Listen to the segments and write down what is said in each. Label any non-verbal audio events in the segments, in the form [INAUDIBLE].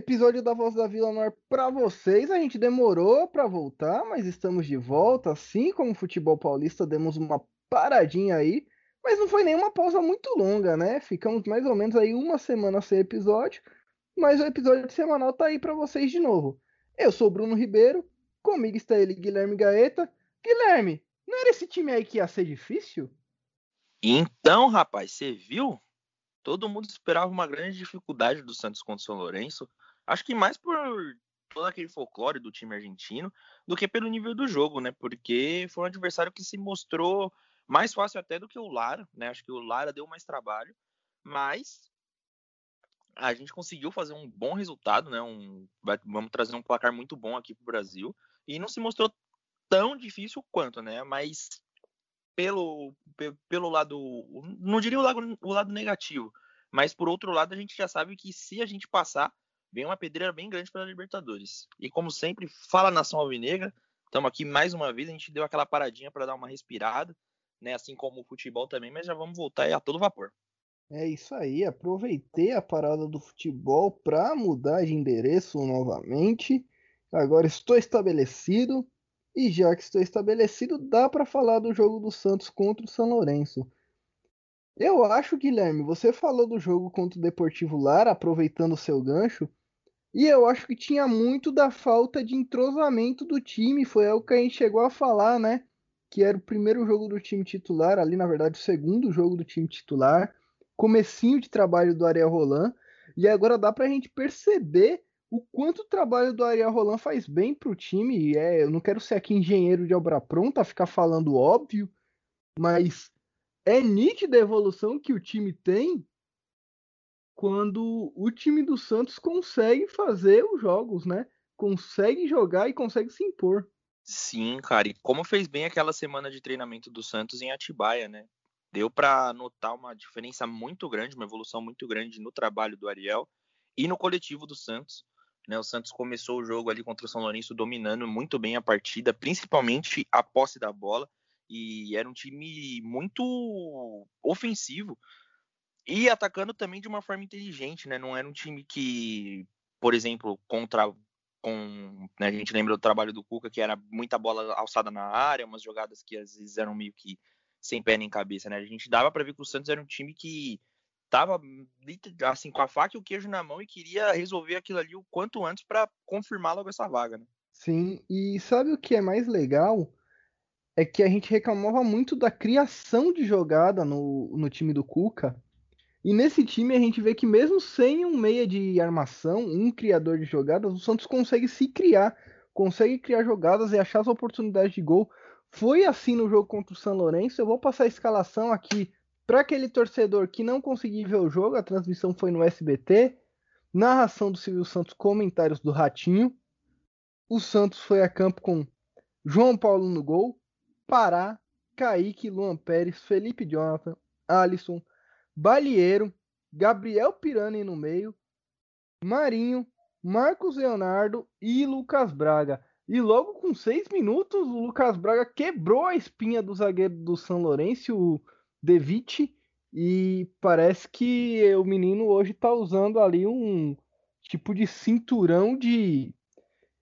Episódio da Voz da Vila Nor para vocês. A gente demorou para voltar, mas estamos de volta. Assim como o futebol paulista, demos uma paradinha aí, mas não foi nenhuma pausa muito longa, né? Ficamos mais ou menos aí uma semana sem episódio, mas o episódio semanal tá aí para vocês de novo. Eu sou Bruno Ribeiro, comigo está ele, Guilherme Gaeta. Guilherme, não era esse time aí que ia ser difícil? Então, rapaz, você viu? Todo mundo esperava uma grande dificuldade do Santos contra o São Lourenço. Acho que mais por todo aquele folclore do time argentino do que pelo nível do jogo, né? Porque foi um adversário que se mostrou mais fácil até do que o Lara, né? Acho que o Lara deu mais trabalho, mas a gente conseguiu fazer um bom resultado, né? Um, vamos trazer um placar muito bom aqui para o Brasil e não se mostrou tão difícil quanto, né? Mas pelo, pelo lado, não diria o lado, o lado negativo, mas por outro lado a gente já sabe que se a gente passar, vem uma pedreira bem grande para a Libertadores. E como sempre, fala nação alvinegra, estamos aqui mais uma vez, a gente deu aquela paradinha para dar uma respirada, né, assim como o futebol também, mas já vamos voltar a todo vapor. É isso aí, aproveitei a parada do futebol para mudar de endereço novamente. Agora estou estabelecido e já que estou estabelecido, dá para falar do jogo do Santos contra o São Lourenço. Eu acho, Guilherme, você falou do jogo contra o Deportivo Lara, aproveitando o seu gancho, e eu acho que tinha muito da falta de entrosamento do time, foi algo que a gente chegou a falar, né? Que era o primeiro jogo do time titular, ali na verdade o segundo jogo do time titular, comecinho de trabalho do Ariel Roland, e agora dá pra gente perceber o quanto o trabalho do Ariel Roland faz bem para o time. É, eu não quero ser aqui engenheiro de obra pronta, ficar falando óbvio, mas é nítida a evolução que o time tem quando o time do Santos consegue fazer os jogos, né? Consegue jogar e consegue se impor. Sim, cara, e como fez bem aquela semana de treinamento do Santos em Atibaia, né? Deu para notar uma diferença muito grande, uma evolução muito grande no trabalho do Ariel e no coletivo do Santos. Né, o Santos começou o jogo ali contra o São Lourenço dominando muito bem a partida, principalmente a posse da bola, e era um time muito ofensivo e atacando também de uma forma inteligente, né? Não era um time que, por exemplo, contra com, né, a gente lembra do trabalho do Cuca, que era muita bola alçada na área, umas jogadas que às vezes eram meio que sem pé nem cabeça, né? A gente dava para ver que o Santos era um time que tava assim com a faca e o queijo na mão e queria resolver aquilo ali o quanto antes para confirmar logo essa vaga, né? Sim, e sabe o que é mais legal? É que a gente reclamava muito da criação de jogada no, no time do Cuca. E nesse time a gente vê que mesmo sem um meia de armação, um criador de jogadas, o Santos consegue se criar, consegue criar jogadas e achar as oportunidades de gol. Foi assim no jogo contra o São Lourenço. Eu vou passar a escalação aqui para aquele torcedor que não conseguiu ver o jogo, a transmissão foi no SBT. Narração do Silvio Santos, comentários do Ratinho. O Santos foi a campo com João Paulo no gol, Pará, Kaique, Luan Pérez, Felipe Jonathan, Alisson, Balieiro, Gabriel Pirani no meio, Marinho, Marcos Leonardo e Lucas Braga. E logo com seis minutos, o Lucas Braga quebrou a espinha do zagueiro do São Lourenço, o Devitt e parece que o menino hoje está usando ali um tipo de cinturão de,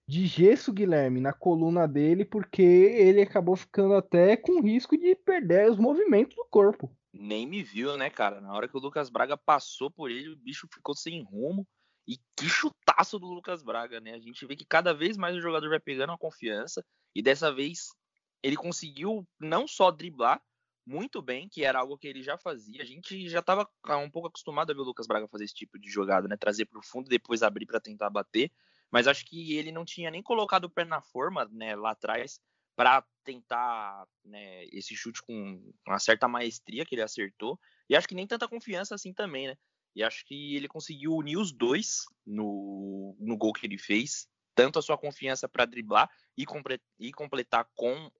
de gesso, Guilherme, na coluna dele, porque ele acabou ficando até com risco de perder os movimentos do corpo. Nem me viu, né, cara? Na hora que o Lucas Braga passou por ele, o bicho ficou sem rumo. E que chutaço do Lucas Braga, né? A gente vê que cada vez mais o jogador vai pegando a confiança. E dessa vez ele conseguiu não só driblar, muito bem, que era algo que ele já fazia. A gente já estava ah, um pouco acostumado a ver o Lucas Braga fazer esse tipo de jogada, né? Trazer para o fundo, depois abrir para tentar bater. Mas acho que ele não tinha nem colocado o pé na forma, né, lá atrás, para tentar né, esse chute com uma certa maestria que ele acertou. E acho que nem tanta confiança assim também, né? E acho que ele conseguiu unir os dois no, no gol que ele fez. Tanto a sua confiança para driblar e, e completar com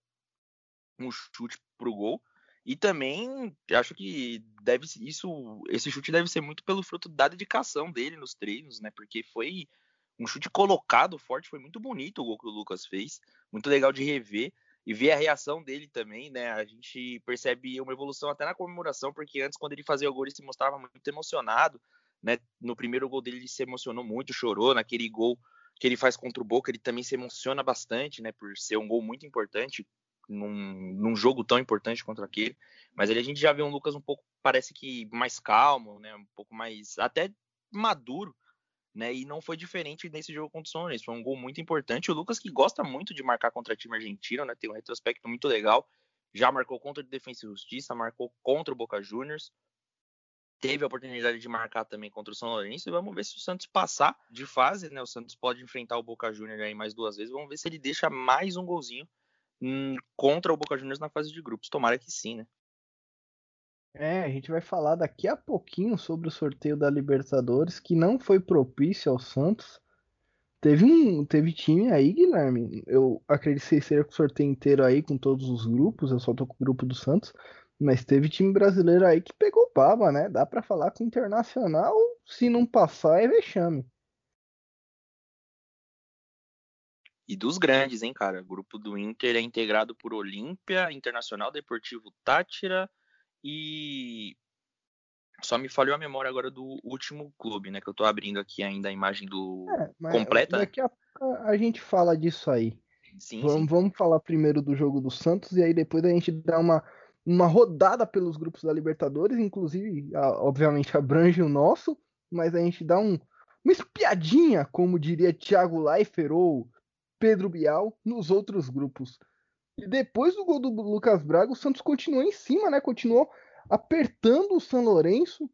um chute pro gol, e também acho que deve isso, esse chute deve ser muito pelo fruto da dedicação dele nos treinos, né? Porque foi um chute colocado forte, foi muito bonito o gol que o Lucas fez, muito legal de rever. e ver a reação dele também, né? A gente percebe uma evolução até na comemoração, porque antes, quando ele fazia o gol, ele se mostrava muito emocionado, né? No primeiro gol dele, ele se emocionou muito, chorou. Naquele gol que ele faz contra o Boca, ele também se emociona bastante, né? Por ser um gol muito importante num, num jogo tão importante contra aquele. Mas ali a gente já vê um Lucas um pouco, parece que mais calmo, né? Um pouco mais, até maduro né? E não foi diferente nesse jogo contra o São Lourenço. Foi um gol muito importante. O Lucas, que gosta muito de marcar contra time argentino, né? Tem um retrospecto muito legal. Já marcou contra o Defensa e Justiça, marcou contra o Boca Juniors. Teve a oportunidade de marcar também contra o São Lourenço. E vamos ver se o Santos passar de fase, né? O Santos pode enfrentar o Boca Juniors aí mais duas vezes. Vamos ver se ele deixa mais um golzinho hum, contra o Boca Juniors na fase de grupos. Tomara que sim, né? É, a gente vai falar daqui a pouquinho sobre o sorteio da Libertadores, que não foi propício ao Santos. Teve um, teve time aí, Guilherme. Eu acreditei ser com o sorteio inteiro aí com todos os grupos, eu só tô com o grupo do Santos, mas teve time brasileiro aí que pegou baba, né? Dá para falar com o Internacional, se não passar é vexame. E dos grandes, hein, cara? O grupo do Inter é integrado por Olímpia, Internacional Deportivo Tátira, e só me falhou a memória agora do último clube, né? Que eu tô abrindo aqui ainda a imagem do é, completa. Daqui a pouco a gente fala disso aí. Sim, vamos, sim. vamos falar primeiro do jogo do Santos e aí depois a gente dá uma, uma rodada pelos grupos da Libertadores, inclusive, obviamente, abrange o nosso, mas a gente dá um, uma espiadinha, como diria Thiago Leifert ou Pedro Bial, nos outros grupos. E depois do gol do Lucas Braga, o Santos continuou em cima, né? Continuou apertando o São Lourenço.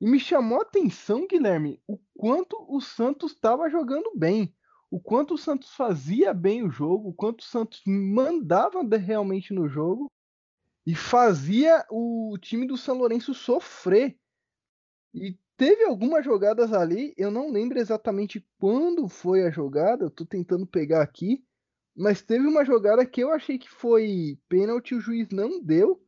E me chamou a atenção, Guilherme, o quanto o Santos estava jogando bem. O quanto o Santos fazia bem o jogo, o quanto o Santos mandava realmente no jogo e fazia o time do São Lourenço sofrer. E teve algumas jogadas ali, eu não lembro exatamente quando foi a jogada, eu tô tentando pegar aqui, mas teve uma jogada que eu achei que foi pênalti, o juiz não deu.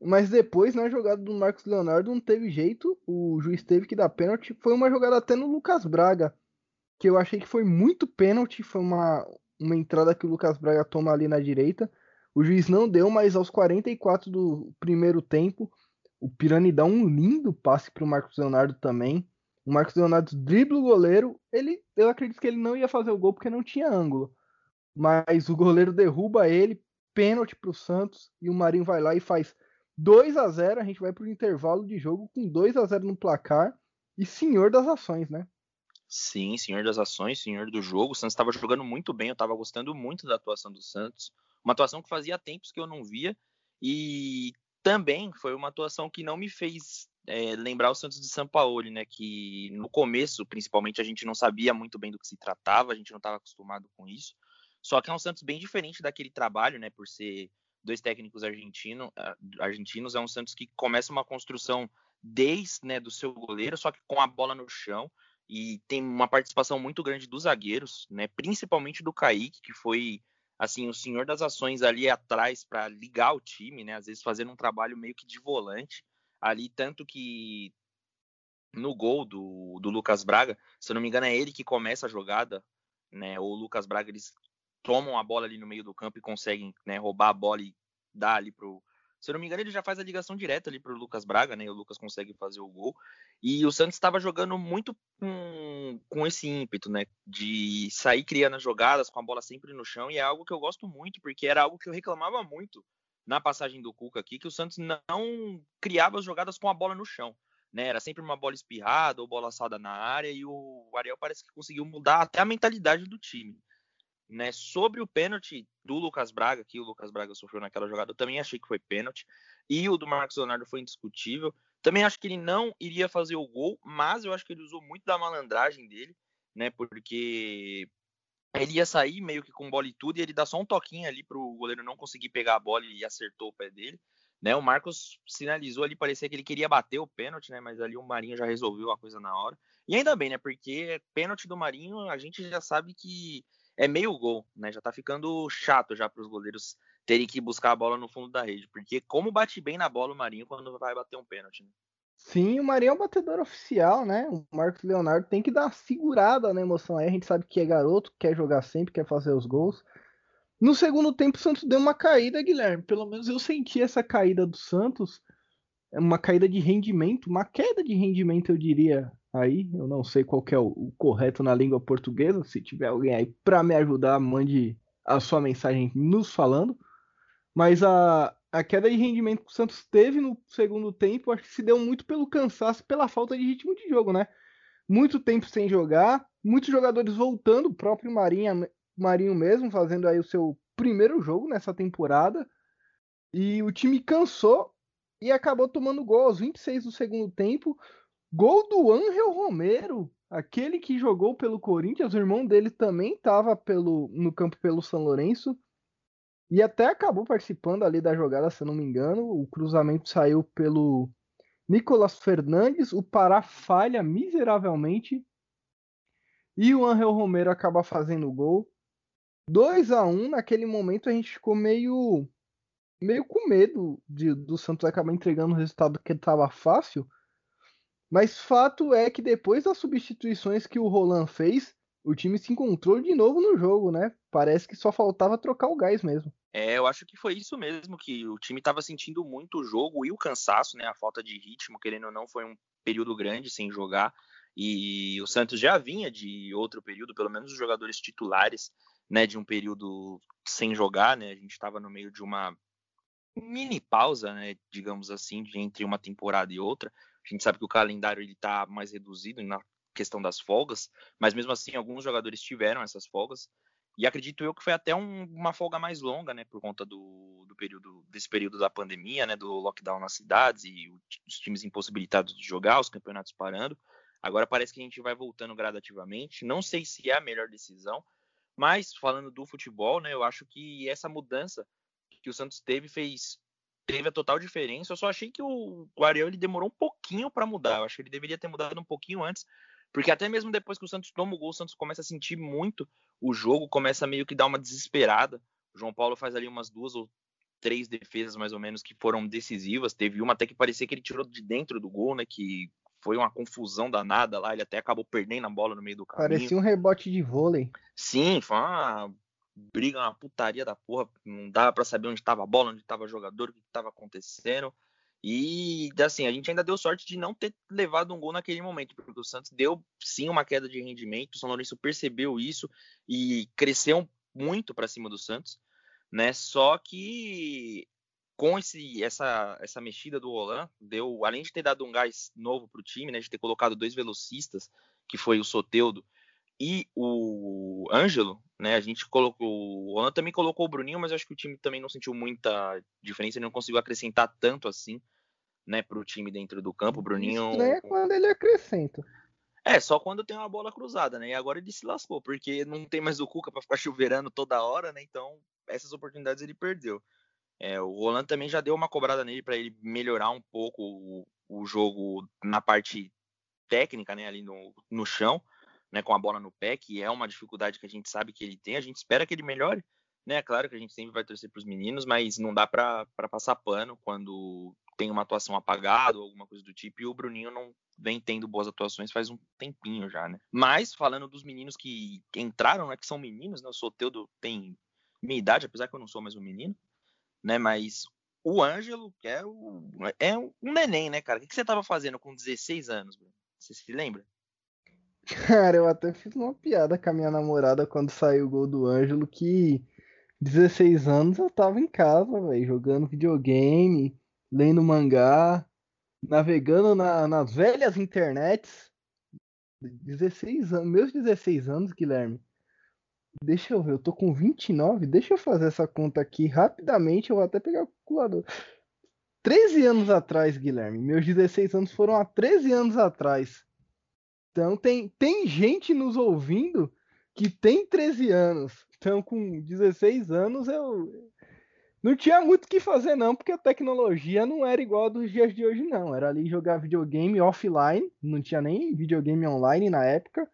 Mas depois, na jogada do Marcos Leonardo, não teve jeito. O juiz teve que dar pênalti. Foi uma jogada até no Lucas Braga, que eu achei que foi muito pênalti. Foi uma, uma entrada que o Lucas Braga toma ali na direita. O juiz não deu, mas aos 44 do primeiro tempo, o Pirani dá um lindo passe para o Marcos Leonardo também. O Marcos Leonardo dribla o goleiro. Ele, eu acredito que ele não ia fazer o gol porque não tinha ângulo mas o goleiro derruba ele, pênalti para o Santos, e o Marinho vai lá e faz 2 a 0 A gente vai para o intervalo de jogo com 2 a 0 no placar e senhor das ações, né? Sim, senhor das ações, senhor do jogo. O Santos estava jogando muito bem, eu estava gostando muito da atuação do Santos. Uma atuação que fazia tempos que eu não via e também foi uma atuação que não me fez é, lembrar o Santos de São Paulo, né? Que no começo, principalmente, a gente não sabia muito bem do que se tratava, a gente não estava acostumado com isso. Só que é um Santos bem diferente daquele trabalho, né? Por ser dois técnicos argentino, ah, argentinos, é um Santos que começa uma construção desde né, do seu goleiro, só que com a bola no chão e tem uma participação muito grande dos zagueiros, né? Principalmente do Kaique, que foi assim o senhor das ações ali atrás para ligar o time, né? Às vezes fazendo um trabalho meio que de volante ali, tanto que no gol do, do Lucas Braga, se eu não me engano, é ele que começa a jogada, né? O Lucas Braga eles tomam a bola ali no meio do campo e conseguem né, roubar a bola e dar ali pro. Se eu não me engano, ele já faz a ligação direta ali pro Lucas Braga, né? E o Lucas consegue fazer o gol. E o Santos estava jogando muito com, com esse ímpeto, né? De sair criando as jogadas com a bola sempre no chão. E é algo que eu gosto muito, porque era algo que eu reclamava muito na passagem do Cuca aqui, que o Santos não criava as jogadas com a bola no chão. Né, era sempre uma bola espirrada ou bola assada na área, e o Ariel parece que conseguiu mudar até a mentalidade do time né, sobre o pênalti do Lucas Braga, que o Lucas Braga sofreu naquela jogada, eu também achei que foi pênalti, e o do Marcos Leonardo foi indiscutível. Também acho que ele não iria fazer o gol, mas eu acho que ele usou muito da malandragem dele, né, porque ele ia sair meio que com bola e tudo, e ele dá só um toquinho ali para o goleiro não conseguir pegar a bola e acertou o pé dele. Né, o Marcos sinalizou ali, parecia que ele queria bater o pênalti, né, mas ali o Marinho já resolveu a coisa na hora. E ainda bem, né, porque pênalti do Marinho, a gente já sabe que é meio gol, né? Já tá ficando chato já para os goleiros terem que buscar a bola no fundo da rede, porque como bate bem na bola o Marinho quando vai bater um pênalti. Né? Sim, o Marinho é o batedor oficial, né? O Marcos Leonardo tem que dar uma segurada na emoção aí. A gente sabe que é garoto, quer jogar sempre, quer fazer os gols. No segundo tempo, o Santos deu uma caída, Guilherme. Pelo menos eu senti essa caída do Santos. Uma caída de rendimento, uma queda de rendimento, eu diria. Aí, eu não sei qual é o, o correto na língua portuguesa. Se tiver alguém aí para me ajudar, mande a sua mensagem nos falando. Mas a, a queda de rendimento que o Santos teve no segundo tempo, acho que se deu muito pelo cansaço, pela falta de ritmo de jogo, né? Muito tempo sem jogar, muitos jogadores voltando, o próprio Marinha, Marinho mesmo fazendo aí o seu primeiro jogo nessa temporada. E o time cansou e acabou tomando gol aos 26 do segundo tempo. Gol do Angel Romero, aquele que jogou pelo Corinthians, o irmão dele também estava no campo pelo São Lourenço. E até acabou participando ali da jogada, se eu não me engano. O cruzamento saiu pelo Nicolas Fernandes. O Pará falha miseravelmente. E o Angel Romero acaba fazendo o gol. 2 a 1 naquele momento a gente ficou meio meio com medo de, do Santos acabar entregando o resultado que estava fácil. Mas fato é que depois das substituições que o Roland fez, o time se encontrou de novo no jogo, né? Parece que só faltava trocar o gás mesmo. É, eu acho que foi isso mesmo, que o time estava sentindo muito o jogo e o cansaço, né? A falta de ritmo, querendo ou não, foi um período grande sem jogar. E o Santos já vinha de outro período, pelo menos os jogadores titulares, né? De um período sem jogar, né? A gente estava no meio de uma mini pausa, né? Digamos assim, de entre uma temporada e outra. A gente sabe que o calendário ele está mais reduzido na questão das folgas, mas mesmo assim alguns jogadores tiveram essas folgas e acredito eu que foi até um, uma folga mais longa, né, por conta do, do, período desse período da pandemia, né, do lockdown nas cidades e os times impossibilitados de jogar, os campeonatos parando. Agora parece que a gente vai voltando gradativamente. Não sei se é a melhor decisão, mas falando do futebol, né, eu acho que essa mudança que o Santos teve fez teve a total diferença. Eu só achei que o, o Ariel ele demorou um pouquinho para mudar. Eu acho que ele deveria ter mudado um pouquinho antes, porque até mesmo depois que o Santos toma o gol, o Santos começa a sentir muito o jogo, começa a meio que dar uma desesperada. O João Paulo faz ali umas duas ou três defesas mais ou menos que foram decisivas. Teve uma até que parecia que ele tirou de dentro do gol, né? Que foi uma confusão danada lá. Ele até acabou perdendo a bola no meio do caminho. Parecia um rebote de vôlei. Sim, foi uma briga, uma putaria da porra. Não dava para saber onde estava a bola, onde estava o jogador, o que estava acontecendo. E assim, a gente ainda deu sorte de não ter levado um gol naquele momento, porque o Santos deu sim uma queda de rendimento, o São Lourenço percebeu isso e cresceu muito para cima do Santos, né? Só que com esse, essa, essa mexida do Roland, deu, além de ter dado um gás novo para o time, né, de ter colocado dois velocistas, que foi o Soteudo e o Ângelo, né? A gente colocou. O Roland também colocou o Bruninho, mas acho que o time também não sentiu muita diferença, ele não conseguiu acrescentar tanto assim, né, pro time dentro do campo. O Bruninho. Isso é quando ele acrescenta. É, só quando tem uma bola cruzada, né? E agora ele se lascou, porque não tem mais o Cuca para ficar [LAUGHS] chuveirando toda hora, né? Então, essas oportunidades ele perdeu. É, o Roland também já deu uma cobrada nele para ele melhorar um pouco o, o, jogo na parte técnica, né? Ali no, no chão né, com a bola no pé, que é uma dificuldade que a gente sabe que ele tem. A gente espera que ele melhore, né? Claro que a gente sempre vai torcer para os meninos, mas não dá para passar pano quando tem uma atuação apagada ou alguma coisa do tipo. E o Bruninho não vem tendo boas atuações faz um tempinho já, né? Mas falando dos meninos que entraram, né, que são meninos, né? O Soteudo tem minha idade, apesar que eu não sou mais um menino, né? Mas o Ângelo é, o, é um neném, né, cara? O que você estava fazendo com 16 anos, Bruno? Você se lembra? Cara, eu até fiz uma piada com a minha namorada quando saiu o gol do Ângelo, que 16 anos eu tava em casa, velho, jogando videogame, lendo mangá, navegando na, nas velhas internets. 16 anos, meus 16 anos, Guilherme. Deixa eu ver, eu tô com 29, deixa eu fazer essa conta aqui rapidamente, eu vou até pegar o calculador. 13 anos atrás, Guilherme. Meus 16 anos foram há 13 anos atrás. Então tem, tem gente nos ouvindo que tem 13 anos. Então com 16 anos eu não tinha muito o que fazer não, porque a tecnologia não era igual a dos dias de hoje não. Era ali jogar videogame offline, não tinha nem videogame online na época.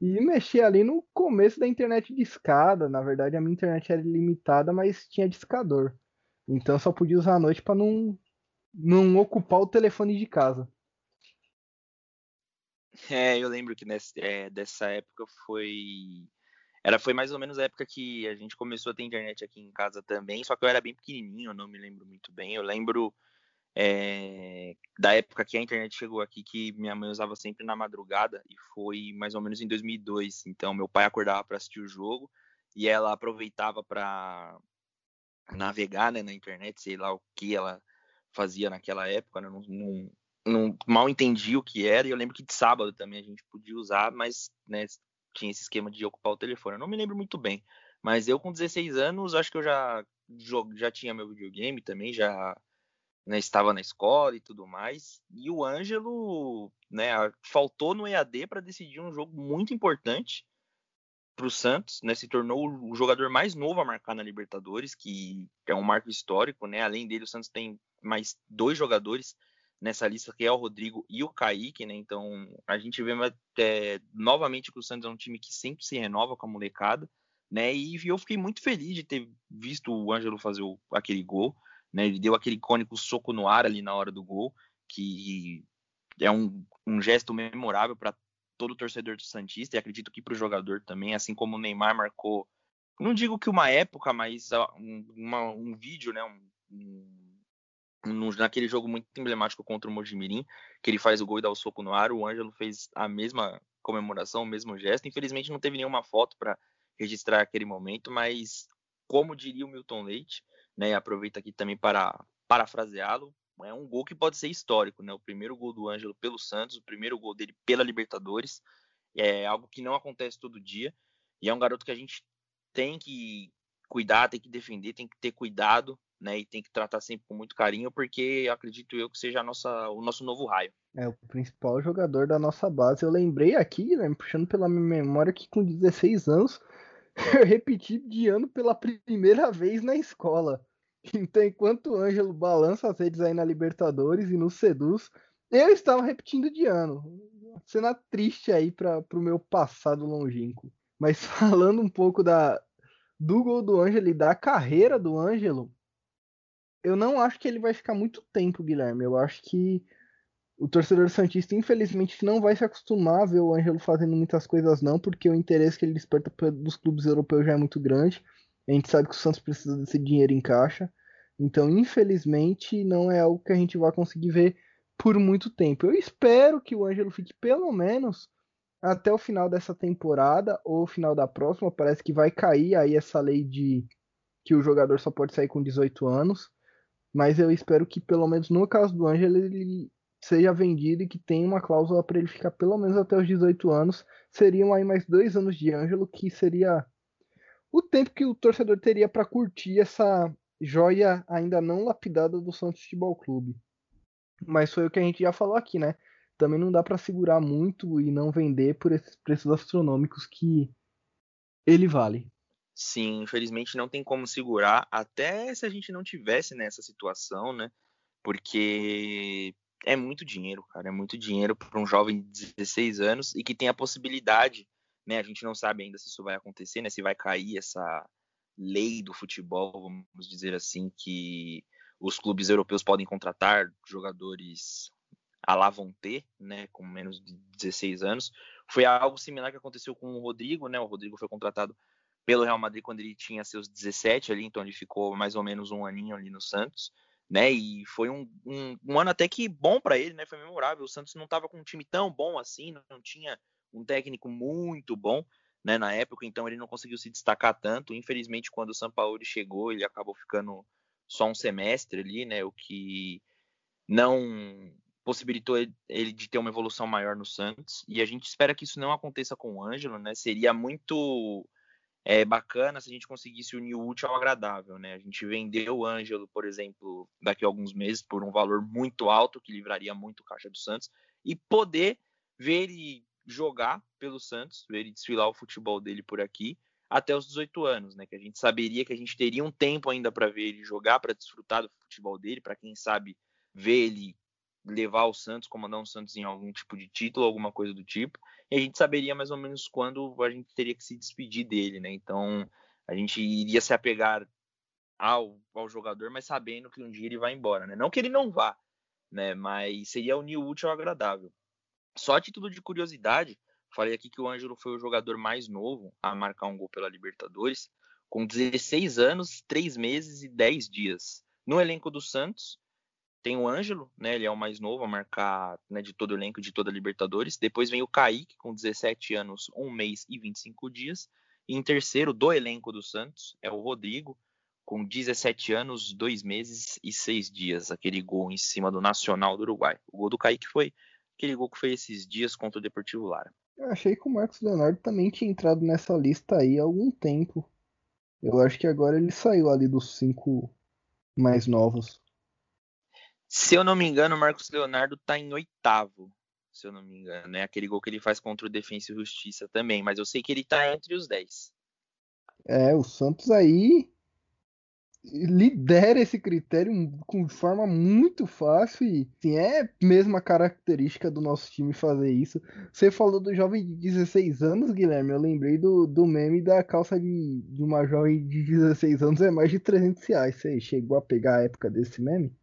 E mexer ali no começo da internet de escada. Na verdade, a minha internet era limitada, mas tinha discador. Então só podia usar à noite para não, não ocupar o telefone de casa. É, eu lembro que nessa, é, dessa época foi. era, foi mais ou menos a época que a gente começou a ter internet aqui em casa também, só que eu era bem pequenininho, eu não me lembro muito bem. Eu lembro é, da época que a internet chegou aqui, que minha mãe usava sempre na madrugada, e foi mais ou menos em 2002. Então, meu pai acordava para assistir o jogo e ela aproveitava para navegar né, na internet, sei lá o que ela fazia naquela época, né, não, não, não, mal entendi o que era, e eu lembro que de sábado também a gente podia usar, mas né, tinha esse esquema de ocupar o telefone. Eu não me lembro muito bem, mas eu com 16 anos, acho que eu já, já tinha meu videogame também, já né, estava na escola e tudo mais. E o Ângelo, né, faltou no EAD para decidir um jogo muito importante para o Santos, né, se tornou o jogador mais novo a marcar na Libertadores, que é um marco histórico, né? Além dele, o Santos tem mais dois jogadores nessa lista, que é o Rodrigo e o Kaique, né? Então, a gente vê é, novamente que o Santos é um time que sempre se renova com a molecada, né? E eu fiquei muito feliz de ter visto o Ângelo fazer o, aquele gol. Né? Ele deu aquele icônico soco no ar ali na hora do gol, que é um, um gesto memorável para todo torcedor do Santista e acredito que para o jogador também, assim como o Neymar marcou, não digo que uma época, mas um, uma, um vídeo, né? Um, um, naquele jogo muito emblemático contra o Mojimirim, que ele faz o gol e dá o soco no ar, o Ângelo fez a mesma comemoração, o mesmo gesto. Infelizmente não teve nenhuma foto para registrar aquele momento, mas como diria o Milton Leite, né? Aproveita aqui também para parafraseá-lo. É um gol que pode ser histórico, né? O primeiro gol do Ângelo pelo Santos, o primeiro gol dele pela Libertadores. É algo que não acontece todo dia. E é um garoto que a gente tem que cuidar, tem que defender, tem que ter cuidado, né? E tem que tratar sempre com muito carinho, porque acredito eu que seja nossa, o nosso novo raio. É o principal jogador da nossa base. Eu lembrei aqui, né, puxando pela minha memória, que com 16 anos [LAUGHS] eu repeti de ano pela primeira vez na escola. Então, enquanto o Ângelo balança as redes aí na Libertadores e no Seduz, eu estava repetindo de ano. Cena triste aí para o meu passado longínquo. Mas [LAUGHS] falando um pouco da, do gol do Ângelo e da carreira do Ângelo, eu não acho que ele vai ficar muito tempo, Guilherme. Eu acho que o torcedor Santista, infelizmente, não vai se acostumar a ver o Ângelo fazendo muitas coisas, não, porque o interesse que ele desperta dos clubes europeus já é muito grande. A gente sabe que o Santos precisa desse dinheiro em caixa. Então, infelizmente, não é algo que a gente vai conseguir ver por muito tempo. Eu espero que o Ângelo fique pelo menos até o final dessa temporada ou final da próxima. Parece que vai cair aí essa lei de que o jogador só pode sair com 18 anos. Mas eu espero que, pelo menos no caso do Ângelo, ele seja vendido e que tenha uma cláusula para ele ficar pelo menos até os 18 anos. Seriam aí mais dois anos de Ângelo, que seria o tempo que o torcedor teria para curtir essa joia ainda não lapidada do Santos Futebol Clube. Mas foi o que a gente já falou aqui, né? Também não dá para segurar muito e não vender por esses preços astronômicos que ele vale. Sim, infelizmente não tem como segurar, até se a gente não tivesse nessa situação, né? Porque é muito dinheiro, cara. É muito dinheiro para um jovem de 16 anos e que tem a possibilidade, né? A gente não sabe ainda se isso vai acontecer, né? Se vai cair essa lei do futebol, vamos dizer assim, que os clubes europeus podem contratar jogadores a lá vão ter, né? Com menos de 16 anos. Foi algo similar que aconteceu com o Rodrigo, né? O Rodrigo foi contratado pelo Real Madrid quando ele tinha seus 17 ali, então ele ficou mais ou menos um aninho ali no Santos né? E foi um, um, um ano até que bom para ele, né? Foi memorável. O Santos não estava com um time tão bom assim, não tinha um técnico muito bom, né? Na época, então ele não conseguiu se destacar tanto. Infelizmente, quando o São Paulo chegou, ele acabou ficando só um semestre ali, né? O que não possibilitou ele de ter uma evolução maior no Santos. E a gente espera que isso não aconteça com o Ângelo, né? Seria muito é bacana se a gente conseguisse unir o útil ao agradável, né? A gente vendeu o Ângelo, por exemplo, daqui a alguns meses por um valor muito alto, que livraria muito o caixa do Santos, e poder ver ele jogar pelo Santos, ver ele desfilar o futebol dele por aqui até os 18 anos, né? Que a gente saberia que a gente teria um tempo ainda para ver ele jogar, para desfrutar do futebol dele, para quem sabe ver ele levar o Santos, comandar o Santos em algum tipo de título, alguma coisa do tipo, e a gente saberia mais ou menos quando a gente teria que se despedir dele, né? Então a gente iria se apegar ao, ao jogador, mas sabendo que um dia ele vai embora, né? Não que ele não vá, né? Mas seria unir o útil ao agradável. Só a título de curiosidade, Falei aqui que o Ângelo foi o jogador mais novo a marcar um gol pela Libertadores, com 16 anos, 3 meses e 10 dias. No elenco do Santos, tem o Ângelo, né? Ele é o mais novo a marcar né, de todo o elenco de toda a Libertadores. Depois vem o Kaique, com 17 anos, 1 mês e 25 dias. E em terceiro, do elenco do Santos, é o Rodrigo, com 17 anos, 2 meses e 6 dias. Aquele gol em cima do Nacional do Uruguai. O gol do Kaique foi aquele gol que foi esses dias contra o Deportivo Lara. Eu achei que o Marcos Leonardo também tinha entrado nessa lista aí há algum tempo. Eu acho que agora ele saiu ali dos cinco mais novos. Se eu não me engano, o Marcos Leonardo tá em oitavo. Se eu não me engano, é aquele gol que ele faz contra o Defensa e Justiça também. Mas eu sei que ele tá entre os 10. É, o Santos aí lidera esse critério com forma muito fácil e assim, é mesma característica do nosso time fazer isso. Você falou do jovem de 16 anos, Guilherme, eu lembrei do, do meme da calça de, de uma jovem de 16 anos é mais de 300 reais. Você chegou a pegar a época desse meme?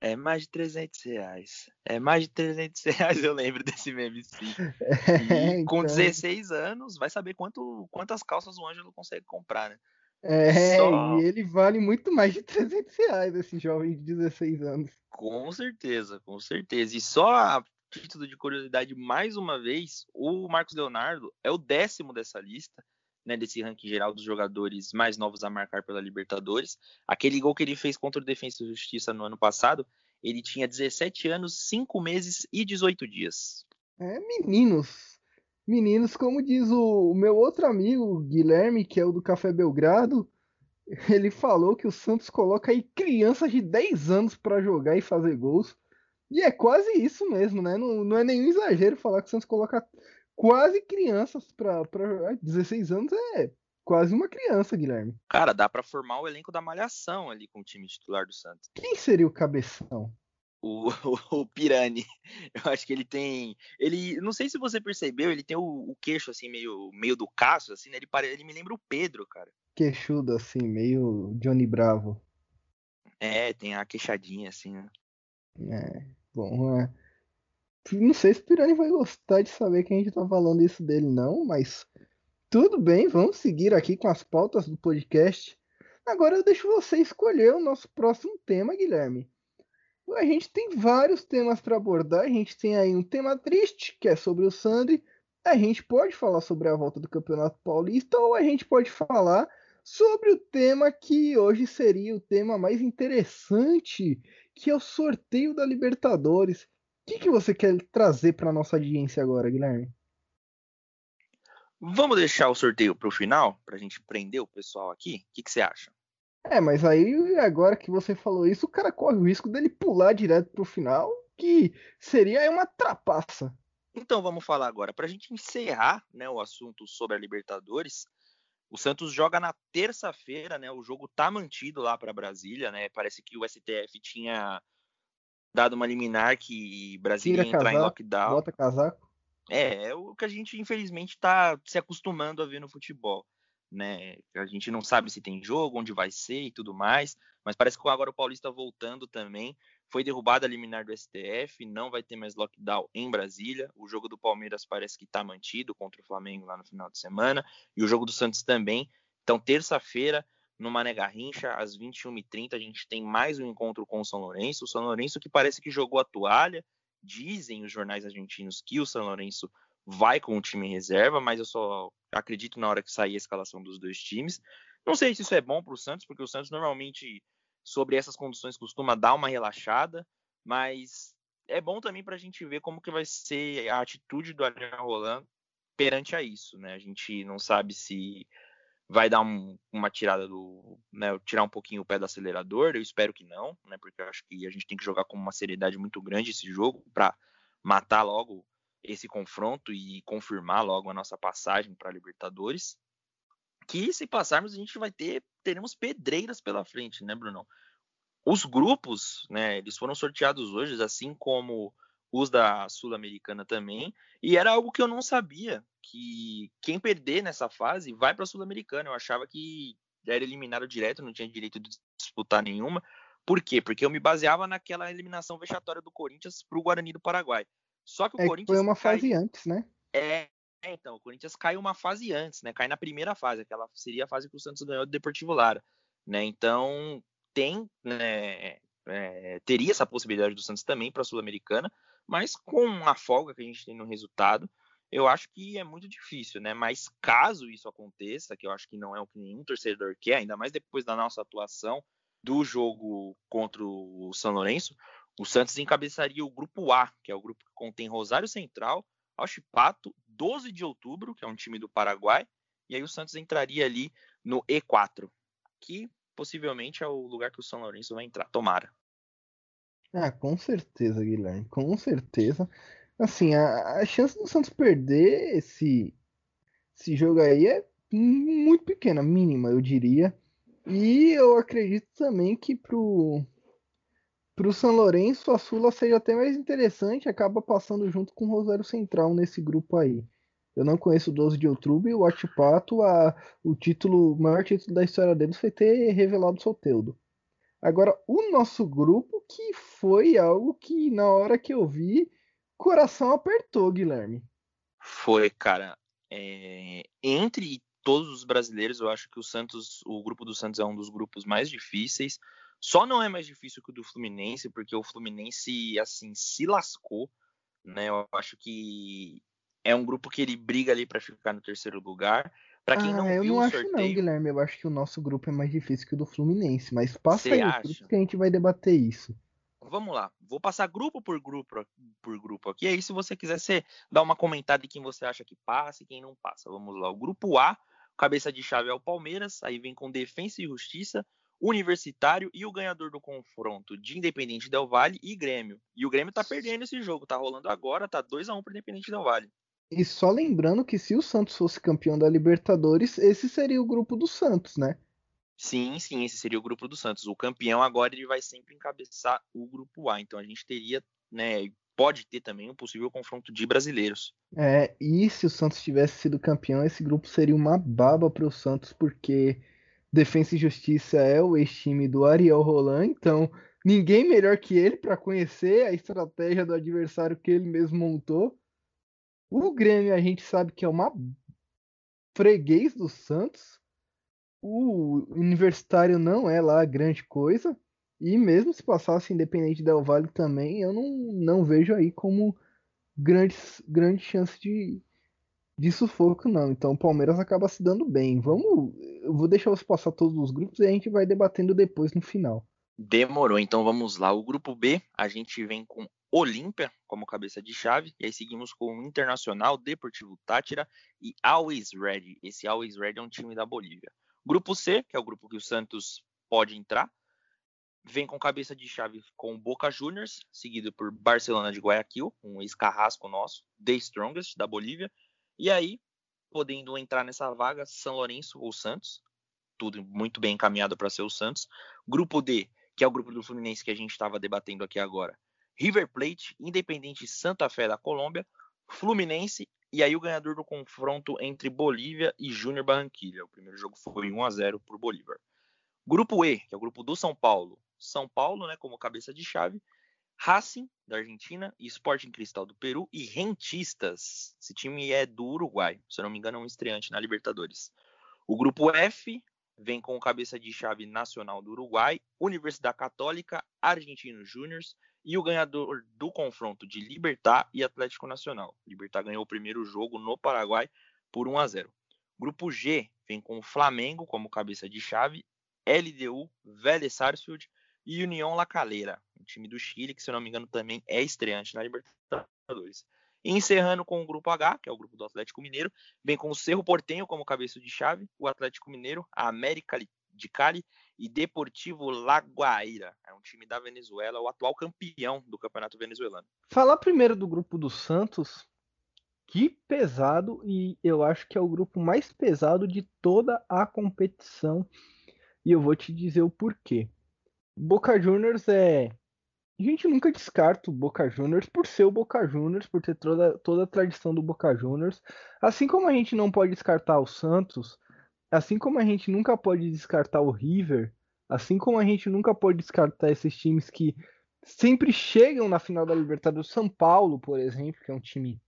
É mais de 300 reais. É mais de 300 [LAUGHS] reais, eu lembro desse meme, sim. [LAUGHS] É, então... com 16 anos, vai saber quanto, quantas calças o Ângelo consegue comprar, né? É, Só... e ele vale muito mais de 300 reais, esse jovem de 16 anos. Com certeza, com certeza. E só a título de curiosidade, mais uma vez, o Marcos Leonardo é o décimo dessa lista, né, desse ranking geral dos jogadores mais novos a marcar pela Libertadores. Aquele gol que ele fez contra o Defensa e Justiça no ano passado, ele tinha 17 anos, 5 meses e 18 dias. É, meninos, meninos, como diz o, o meu outro amigo, Guilherme, que é o do Café Belgrado, [LAUGHS] ele falou que o Santos coloca aí crianças de 10 anos para jogar e fazer gols. E é quase isso mesmo, né? Não, não é nenhum exagero falar que o Santos coloca quase crianças para 16 anos é quase uma criança, Guilherme. Cara, dá para formar o elenco da malhação ali com o time titular do Santos. Quem seria o cabeção? o, o, o, Pirani. Eu acho que ele tem. Ele. Não sei se você percebeu, ele tem o, o queixo assim, meio, meio do Cássio, assim, né? Ele, pare, ele me lembra o Pedro, cara. Queixudo, assim, meio Johnny Bravo. É, tem a queixadinha, assim, né? É, bom, é. Não sei se o Pirani vai gostar de saber que a gente tá falando isso dele, não, mas tudo bem, vamos seguir aqui com as pautas do podcast. Agora eu deixo você escolher o nosso próximo tema, Guilherme a gente tem vários temas para abordar. A gente tem aí um tema triste, que é sobre o Sandri. A gente pode falar sobre a volta do Campeonato Paulista, ou a gente pode falar sobre o tema que hoje seria o tema mais interessante, que é o sorteio da Libertadores. O que, que você quer trazer para nossa audiência agora, Guilherme? Vamos deixar o sorteio para o final, para a gente prender o pessoal aqui? O que, que você acha? É, mas aí agora que você falou isso, o cara corre o risco dele pular direto pro final, que seria uma trapaça. Então vamos falar agora. Para a gente encerrar né, o assunto sobre a Libertadores, o Santos joga na terça-feira, né? O jogo tá mantido lá para Brasília, né? Parece que o STF tinha dado uma liminar que Brasília ia entrar casaco, em lockdown. Bota casaco. É, é o que a gente infelizmente está se acostumando a ver no futebol né? A gente não sabe se tem jogo, onde vai ser e tudo mais, mas parece que agora o Paulista voltando também. Foi derrubada a liminar do STF, não vai ter mais lockdown em Brasília. O jogo do Palmeiras parece que está mantido contra o Flamengo lá no final de semana, e o jogo do Santos também. Então, terça-feira, no Mané Garrincha, às 21h30, a gente tem mais um encontro com o São Lourenço. O São Lourenço que parece que jogou a toalha. Dizem os jornais argentinos que o São Lourenço vai com o time em reserva, mas eu só acredito na hora que sair a escalação dos dois times. Não sei se isso é bom para o Santos, porque o Santos normalmente, sobre essas condições, costuma dar uma relaxada, mas é bom também para a gente ver como que vai ser a atitude do Ariel Roland perante a isso, né? A gente não sabe se vai dar um, uma tirada do, né, tirar um pouquinho o pé do acelerador, eu espero que não, né? Porque eu acho que a gente tem que jogar com uma seriedade muito grande esse jogo para matar logo esse confronto e confirmar logo a nossa passagem para a Libertadores. Que se passarmos, a gente vai ter, teremos pedreiras pela frente, né, Bruno? Os grupos, né, eles foram sorteados hoje, assim como os da Sul-Americana também, e era algo que eu não sabia, que quem perder nessa fase vai para a Sul-Americana. Eu achava que era eliminado direto, não tinha direito de disputar nenhuma. Por quê? Porque eu me baseava naquela eliminação vexatória do Corinthians para o Guarani do Paraguai. Só que o é Corinthians. Foi uma fase antes, né? É, então, o Corinthians caiu uma fase antes, né? Cai na primeira fase, aquela seria a fase que o Santos ganhou do Deportivo Lara, né? Então, tem, né, é, teria essa possibilidade do Santos também para a Sul-Americana, mas com a folga que a gente tem no resultado, eu acho que é muito difícil, né? Mas caso isso aconteça, que eu acho que não é o que nenhum torcedor quer, ainda mais depois da nossa atuação do jogo contra o São Lourenço, o Santos encabeçaria o grupo A, que é o grupo que contém Rosário Central, Alchipato, 12 de outubro, que é um time do Paraguai, e aí o Santos entraria ali no E4, que possivelmente é o lugar que o São Lourenço vai entrar. Tomara. Ah, com certeza, Guilherme, com certeza. Assim, a, a chance do Santos perder esse, esse jogo aí é muito pequena, mínima, eu diria. E eu acredito também que pro, pro São Lourenço a Sula seja até mais interessante, acaba passando junto com o Rosário Central nesse grupo aí. Eu não conheço o 12 de outubro e o Atipato, a, o título, o maior título da história deles foi ter revelado o Soteudo. Agora, o nosso grupo, que foi algo que na hora que eu vi, coração apertou, Guilherme. Foi, cara. É... Entre todos os brasileiros, eu acho que o Santos, o grupo do Santos é um dos grupos mais difíceis. Só não é mais difícil que o do Fluminense, porque o Fluminense, assim, se lascou, né? Eu acho que é um grupo que ele briga ali para ficar no terceiro lugar. Para quem ah, não eu viu não o acho sorteio, não, Guilherme. Eu acho que o nosso grupo é mais difícil que o do Fluminense, mas passa aí acha? que a gente vai debater isso. Vamos lá, vou passar grupo por grupo por grupo aqui. Aí, se você quiser, você dá uma comentada de quem você acha que passa e quem não passa. Vamos lá, o grupo A, cabeça de chave é o Palmeiras, aí vem com Defensa e Justiça, Universitário e o ganhador do confronto de Independente Del Vale e Grêmio. E o Grêmio tá perdendo esse jogo, tá rolando agora, tá 2 a 1 pro Independente Del Vale. E só lembrando que se o Santos fosse campeão da Libertadores, esse seria o grupo do Santos, né? Sim, sim, esse seria o grupo do Santos. O campeão agora ele vai sempre encabeçar o grupo A. Então a gente teria, né, pode ter também um possível confronto de brasileiros. É, e se o Santos tivesse sido campeão, esse grupo seria uma baba para o Santos, porque Defensa e Justiça é o ex-time do Ariel Roland, então ninguém melhor que ele para conhecer a estratégia do adversário que ele mesmo montou. O Grêmio a gente sabe que é uma freguês do Santos. O Universitário não é lá grande coisa. E mesmo se passasse Independente Del Vale também, eu não, não vejo aí como grande, grande chance de, de sufoco, não. Então o Palmeiras acaba se dando bem. Vamos. Eu vou deixar você passar todos os grupos e a gente vai debatendo depois no final. Demorou, então vamos lá. O grupo B, a gente vem com Olímpia como cabeça de chave, e aí seguimos com o Internacional, Deportivo Tátira e Always Ready. Esse Always Ready é um time da Bolívia. Grupo C, que é o grupo que o Santos pode entrar, vem com cabeça de chave com Boca Juniors, seguido por Barcelona de Guayaquil, um ex-carrasco nosso, The Strongest da Bolívia, e aí, podendo entrar nessa vaga, São Lourenço ou Santos, tudo muito bem encaminhado para ser o Santos. Grupo D, que é o grupo do Fluminense que a gente estava debatendo aqui agora, River Plate, Independente Santa Fé da Colômbia, Fluminense e aí o ganhador do confronto entre Bolívia e Júnior Barranquilla. O primeiro jogo foi 1 a 0 para o Bolívar. Grupo E, que é o grupo do São Paulo. São Paulo, né, como cabeça de chave, Racing da Argentina, Sporting Cristal do Peru e Rentistas. Esse time é do Uruguai, se eu não me engano, é um estreante na Libertadores. O grupo F vem com cabeça de chave Nacional do Uruguai, Universidade Católica, Argentinos Júniors e o ganhador do confronto de Libertar e Atlético Nacional. Libertar ganhou o primeiro jogo no Paraguai por 1 a 0. Grupo G vem com o Flamengo como cabeça de chave, LDU, Vélez Sarsfield e União La Calera, um time do Chile que, se não me engano, também é estreante na Libertadores. Encerrando com o grupo H, que é o grupo do Atlético Mineiro, vem com o Cerro Portenho como cabeça de chave, o Atlético Mineiro, a América de Cali e Deportivo Laguaira. É um time da Venezuela, o atual campeão do campeonato venezuelano. Falar primeiro do grupo do Santos, que pesado, e eu acho que é o grupo mais pesado de toda a competição. E eu vou te dizer o porquê. Boca Juniors é. A gente nunca descarta o Boca Juniors por ser o Boca Juniors, por ter toda, toda a tradição do Boca Juniors. Assim como a gente não pode descartar o Santos, assim como a gente nunca pode descartar o River, assim como a gente nunca pode descartar esses times que sempre chegam na final da Libertadores, São Paulo, por exemplo, que é um time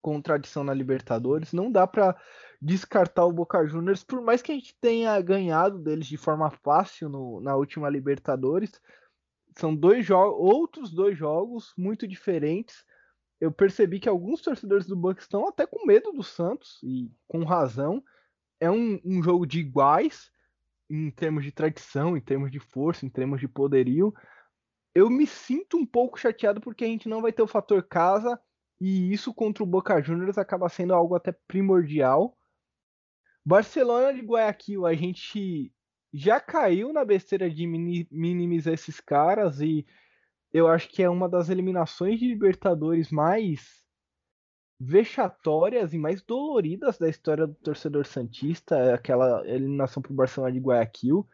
com tradição na Libertadores. Não dá para descartar o Boca Juniors, por mais que a gente tenha ganhado deles de forma fácil no, na última Libertadores. São dois jogos, outros dois jogos muito diferentes. Eu percebi que alguns torcedores do Boca estão até com medo do Santos e com razão. É um, um jogo de iguais em termos de tradição, em termos de força, em termos de poderio. Eu me sinto um pouco chateado porque a gente não vai ter o fator casa e isso contra o Boca Juniors acaba sendo algo até primordial. Barcelona de Guayaquil, a gente já caiu na besteira de minimizar esses caras e eu acho que é uma das eliminações de Libertadores mais vexatórias e mais doloridas da história do torcedor santista, aquela eliminação para o Barcelona de Guayaquil.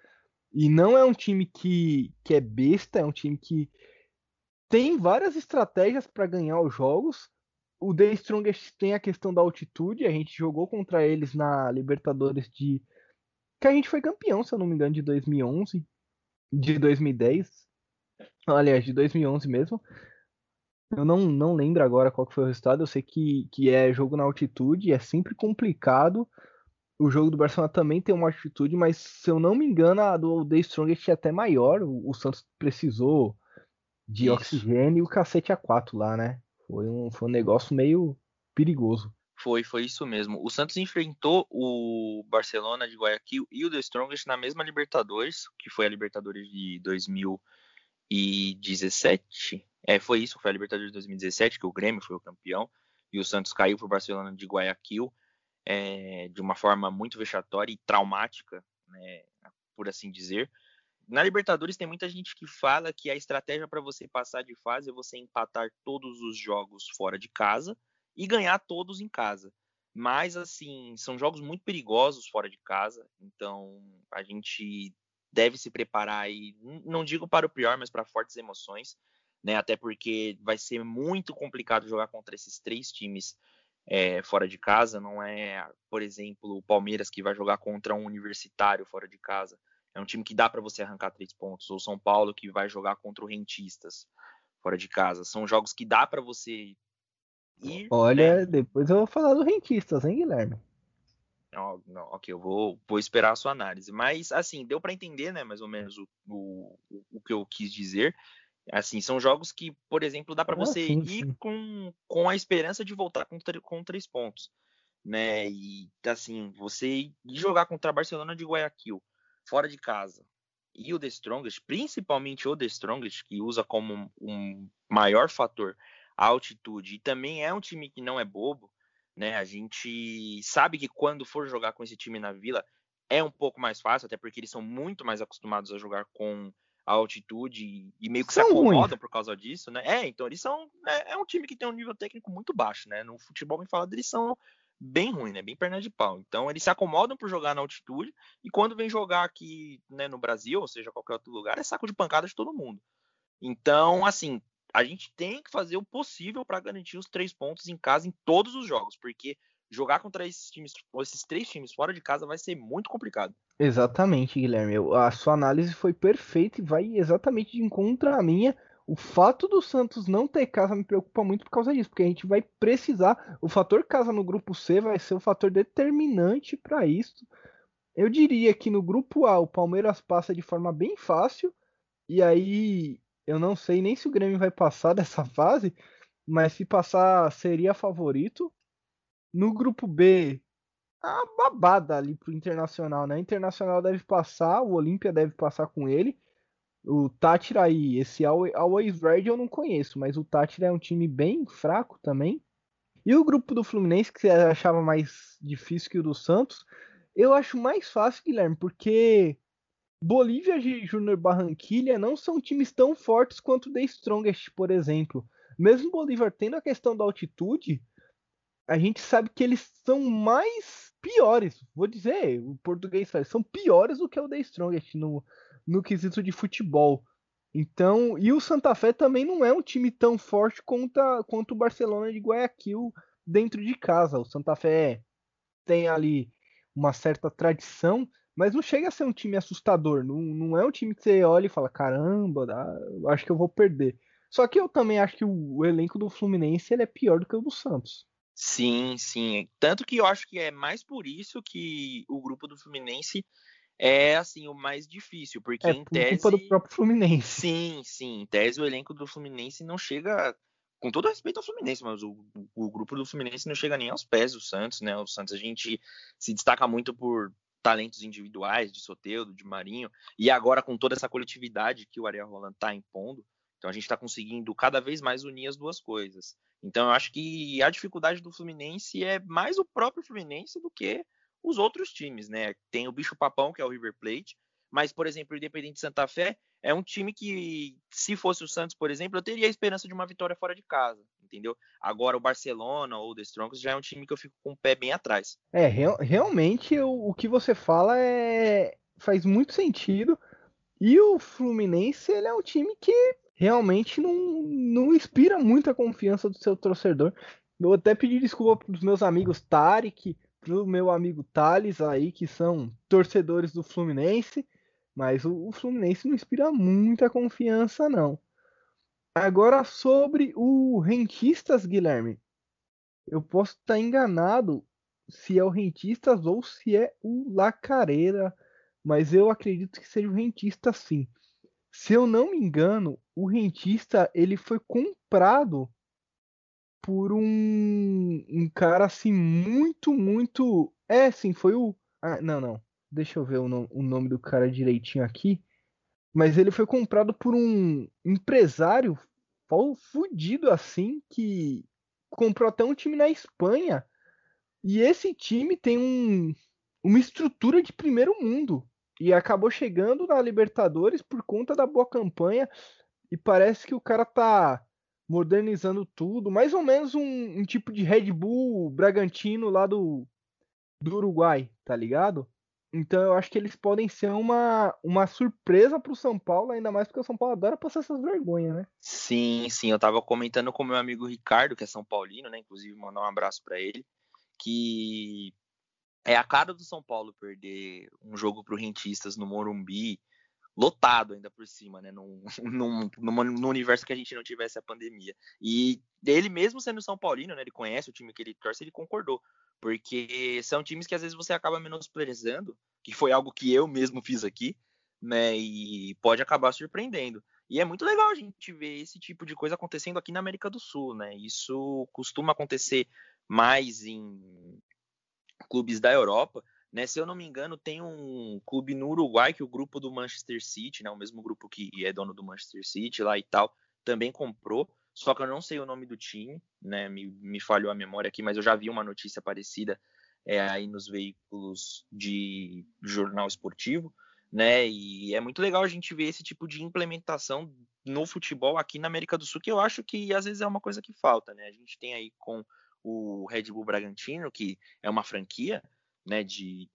E não é um time que, que é besta, é um time que tem várias estratégias para ganhar os jogos. O The Strongest tem a questão da altitude, a gente jogou contra eles na Libertadores de que a gente foi campeão, se eu não me engano, de 2011, de 2010. Aliás, de 2011 mesmo. Eu não, não lembro agora qual foi o resultado. Eu sei que, que é jogo na altitude, é sempre complicado. O jogo do Barcelona também tem uma altitude, mas se eu não me engano, a do The Strongest é até maior. O, o Santos precisou de Isso. oxigênio e o cacete A4 lá, né? Foi um, foi um negócio meio perigoso. Foi, foi isso mesmo. O Santos enfrentou o Barcelona de Guayaquil e o The Strongest na mesma Libertadores, que foi a Libertadores de 2017. É, foi isso, foi a Libertadores de 2017, que o Grêmio foi o campeão, e o Santos caiu para o Barcelona de Guayaquil é, de uma forma muito vexatória e traumática, né, por assim dizer na Libertadores tem muita gente que fala que a estratégia para você passar de fase é você empatar todos os jogos fora de casa e ganhar todos em casa. Mas assim, são jogos muito perigosos fora de casa, então a gente deve se preparar aí, não digo para o pior, mas para fortes emoções, né? Até porque vai ser muito complicado jogar contra esses três times é, fora de casa. Não é, por exemplo, o Palmeiras que vai jogar contra um universitário fora de casa é um time que dá para você arrancar três pontos. Ou São Paulo que vai jogar contra o Rentistas fora de casa. São jogos que dá para você ir. Olha, né? depois eu vou falar do Rentistas, hein, Guilherme? Não, não, ok, eu vou, vou esperar a sua análise. Mas, assim, deu para entender, né, mais ou menos o, o, o que eu quis dizer. Assim, são jogos que, por exemplo, dá para ah, você sim, ir sim. Com, com a esperança de voltar com, com três pontos. Né? E, assim, você ir jogar contra a Barcelona de Guayaquil fora de casa e o The Strongest, principalmente o The Strongest, que usa como um maior fator a altitude, e também é um time que não é bobo, né? A gente sabe que quando for jogar com esse time na Vila é um pouco mais fácil, até porque eles são muito mais acostumados a jogar com a altitude e meio que são se acomodam ruins. por causa disso, né? É, então eles são é, é, um time que tem um nível técnico muito baixo, né? No futebol me fala eles são bem ruim, né? Bem perna de pau. Então eles se acomodam por jogar na altitude e quando vem jogar aqui né, no Brasil, ou seja, qualquer outro lugar, é saco de pancada de todo mundo. Então, assim, a gente tem que fazer o possível para garantir os três pontos em casa em todos os jogos, porque jogar contra esses times, esses três times fora de casa vai ser muito complicado. Exatamente, Guilherme. A sua análise foi perfeita e vai exatamente de encontro à minha. O fato do Santos não ter casa me preocupa muito por causa disso, porque a gente vai precisar. O fator casa no grupo C vai ser o fator determinante para isso. Eu diria que no grupo A o Palmeiras passa de forma bem fácil, e aí eu não sei nem se o Grêmio vai passar [LAUGHS] dessa fase, mas se passar seria favorito. No grupo B, a babada ali pro Internacional, né? Internacional deve passar, o Olímpia deve passar com ele. O Tátira aí, esse Always Red eu não conheço, mas o Tátira é um time bem fraco também. E o grupo do Fluminense, que você achava mais difícil que o do Santos, eu acho mais fácil, Guilherme, porque Bolívia e Júnior Barranquilha não são times tão fortes quanto o The Strongest, por exemplo. Mesmo Bolívar tendo a questão da altitude, a gente sabe que eles são mais piores. Vou dizer, o português fala, são piores do que o The Strongest no, no quesito de futebol. Então, e o Santa Fé também não é um time tão forte quanto, quanto o Barcelona de Guayaquil dentro de casa. O Santa Fé tem ali uma certa tradição, mas não chega a ser um time assustador. Não, não é um time que você olha e fala: caramba, acho que eu vou perder. Só que eu também acho que o, o elenco do Fluminense ele é pior do que o do Santos. Sim, sim. Tanto que eu acho que é mais por isso que o grupo do Fluminense é assim o mais difícil, porque é, em tese. culpa do próprio Fluminense. Sim, sim. Em tese o elenco do Fluminense não chega. Com todo respeito ao Fluminense, mas o, o grupo do Fluminense não chega nem aos pés do Santos, né? O Santos a gente se destaca muito por talentos individuais de Soteudo, de Marinho, e agora com toda essa coletividade que o Ariel Roland está impondo, então a gente está conseguindo cada vez mais unir as duas coisas. Então eu acho que a dificuldade do Fluminense é mais o próprio Fluminense do que os outros times, né? Tem o bicho papão, que é o River Plate, mas, por exemplo, o Independente Santa Fé é um time que, se fosse o Santos, por exemplo, eu teria a esperança de uma vitória fora de casa, entendeu? Agora o Barcelona ou o The Strongest já é um time que eu fico com o pé bem atrás. É, real, realmente o, o que você fala é faz muito sentido. E o Fluminense, ele é um time que realmente não, não inspira muita confiança do seu torcedor. Eu até pedi desculpa para os meus amigos Tarek, pro meu amigo Thales aí, que são torcedores do Fluminense, mas o, o Fluminense não inspira muita confiança, não. Agora sobre o Rentistas, Guilherme. Eu posso estar enganado se é o Rentistas ou se é o Lacareira, mas eu acredito que seja o Rentista sim. Se eu não me engano, o Rentista ele foi comprado por um, um cara assim muito, muito. É, sim, foi o. Ah, não, não. Deixa eu ver o, no... o nome do cara direitinho aqui. Mas ele foi comprado por um empresário fudido assim que comprou até um time na Espanha. E esse time tem um, uma estrutura de primeiro mundo. E acabou chegando na Libertadores por conta da boa campanha. E parece que o cara tá modernizando tudo, mais ou menos um, um, tipo de Red Bull Bragantino lá do, do Uruguai, tá ligado? Então eu acho que eles podem ser uma, uma surpresa pro São Paulo, ainda mais porque o São Paulo adora passar essas vergonhas, né? Sim, sim, eu tava comentando com meu amigo Ricardo, que é São Paulino, né? Inclusive, mandar um abraço para ele, que é a cara do São Paulo perder um jogo pro Rentistas no Morumbi, lotado ainda por cima, né? Num, [LAUGHS] num, num, universo que a gente não tivesse a pandemia. E ele mesmo sendo São Paulino, né? Ele conhece o time que ele torce, ele concordou. Porque são times que às vezes você acaba menosprezando, que foi algo que eu mesmo fiz aqui, né? E pode acabar surpreendendo. E é muito legal a gente ver esse tipo de coisa acontecendo aqui na América do Sul, né? Isso costuma acontecer mais em clubes da Europa, né, se eu não me engano, tem um clube no Uruguai que o grupo do Manchester City, né, o mesmo grupo que é dono do Manchester City lá e tal, também comprou. Só que eu não sei o nome do time, né? Me, me falhou a memória aqui, mas eu já vi uma notícia parecida é, aí nos veículos de jornal esportivo, né? E é muito legal a gente ver esse tipo de implementação no futebol aqui na América do Sul, que eu acho que às vezes é uma coisa que falta, né? A gente tem aí com o Red Bull Bragantino, que é uma franquia, né, de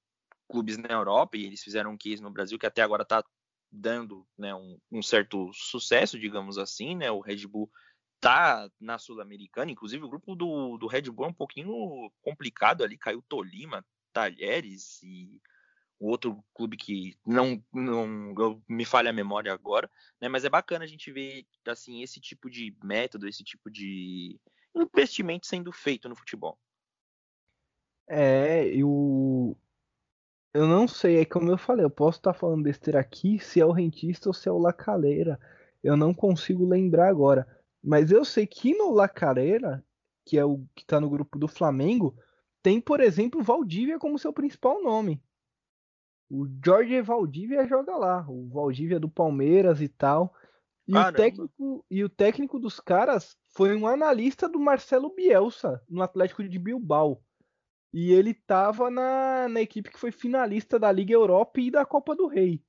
clubes na Europa, e eles fizeram um case no Brasil que até agora está dando né, um, um, certo sucesso, digamos assim, né? O Red Bull tá na Sul-Americana, inclusive o grupo do, do Red Bull é um pouquinho complicado ali, caiu Tolima, Talheres e o outro clube que não, não me falha a memória agora, né? Mas é bacana a gente ver assim esse tipo de método, esse tipo de investimento sendo feito no futebol. É, eu. Eu não sei, é como eu falei, eu posso estar falando besteira aqui se é o rentista ou se é o Lacaleira. Eu não consigo lembrar agora. Mas eu sei que no Lacaleira, que é o que está no grupo do Flamengo, tem, por exemplo, Valdívia como seu principal nome. O Jorge Valdívia joga lá, o Valdívia do Palmeiras e tal. E o, técnico, e o técnico dos caras foi um analista do Marcelo Bielsa no Atlético de Bilbao. E ele estava na, na equipe que foi finalista da Liga Europa e da Copa do Rei.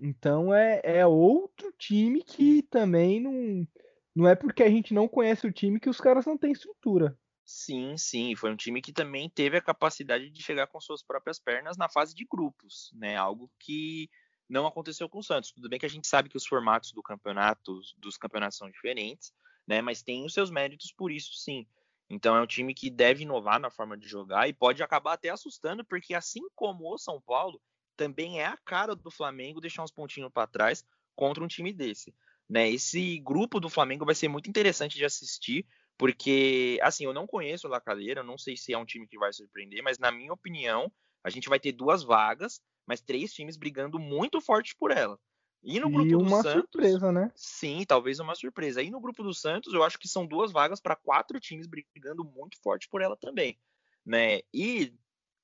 Então é, é outro time que também não. Não é porque a gente não conhece o time que os caras não têm estrutura. Sim, sim, foi um time que também teve a capacidade de chegar com suas próprias pernas na fase de grupos, né? Algo que não aconteceu com o Santos. Tudo bem que a gente sabe que os formatos do campeonato, dos campeonatos são diferentes, né? Mas tem os seus méritos por isso, sim. Então é um time que deve inovar na forma de jogar e pode acabar até assustando, porque assim como o São Paulo, também é a cara do Flamengo deixar uns pontinhos para trás contra um time desse. Né? Esse grupo do Flamengo vai ser muito interessante de assistir, Porque, assim, eu não conheço o La Calera, eu não sei se é um time que vai surpreender, mas na minha opinião, a gente vai ter duas vagas, mas três times brigando muito forte por ela. E no grupo e uma do Santos, surpresa, né? Sim, talvez uma surpresa. E no grupo do Santos, eu acho que são duas vagas para quatro times brigando muito forte por ela também, né? E